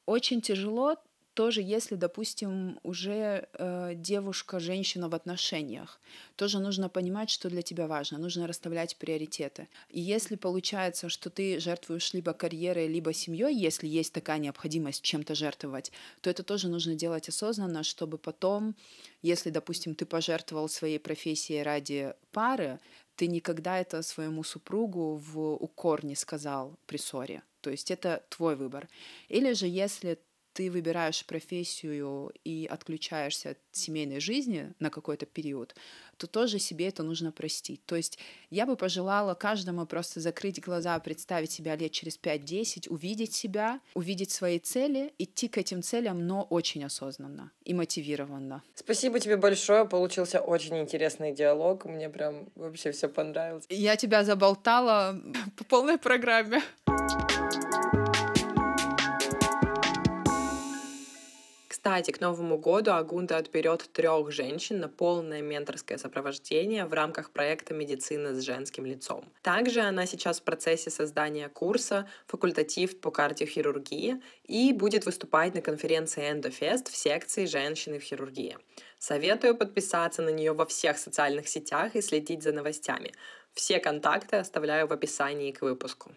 Очень тяжело тоже, если, допустим, уже э, девушка, женщина в отношениях, тоже нужно понимать, что для тебя важно, нужно расставлять приоритеты. И если получается, что ты жертвуешь либо карьерой, либо семьей, если есть такая необходимость чем-то жертвовать, то это тоже нужно делать осознанно, чтобы потом, если, допустим, ты пожертвовал своей профессией ради пары, ты никогда это своему супругу в укор не сказал при ссоре. То есть это твой выбор. Или же если ты выбираешь профессию и отключаешься от семейной жизни на какой-то период, то тоже себе это нужно простить. То есть я бы пожелала каждому просто закрыть глаза, представить себя лет через 5-10, увидеть себя, увидеть свои цели, идти к этим целям, но очень осознанно и мотивированно. Спасибо тебе большое, получился очень интересный диалог, мне прям вообще все понравилось. Я тебя заболтала по полной программе. Кстати, к Новому году Агунда отберет трех женщин на полное менторское сопровождение в рамках проекта «Медицина с женским лицом». Также она сейчас в процессе создания курса «Факультатив по кардиохирургии» и будет выступать на конференции «Эндофест» в секции «Женщины в хирургии». Советую подписаться на нее во всех социальных сетях и следить за новостями. Все контакты оставляю в описании к выпуску.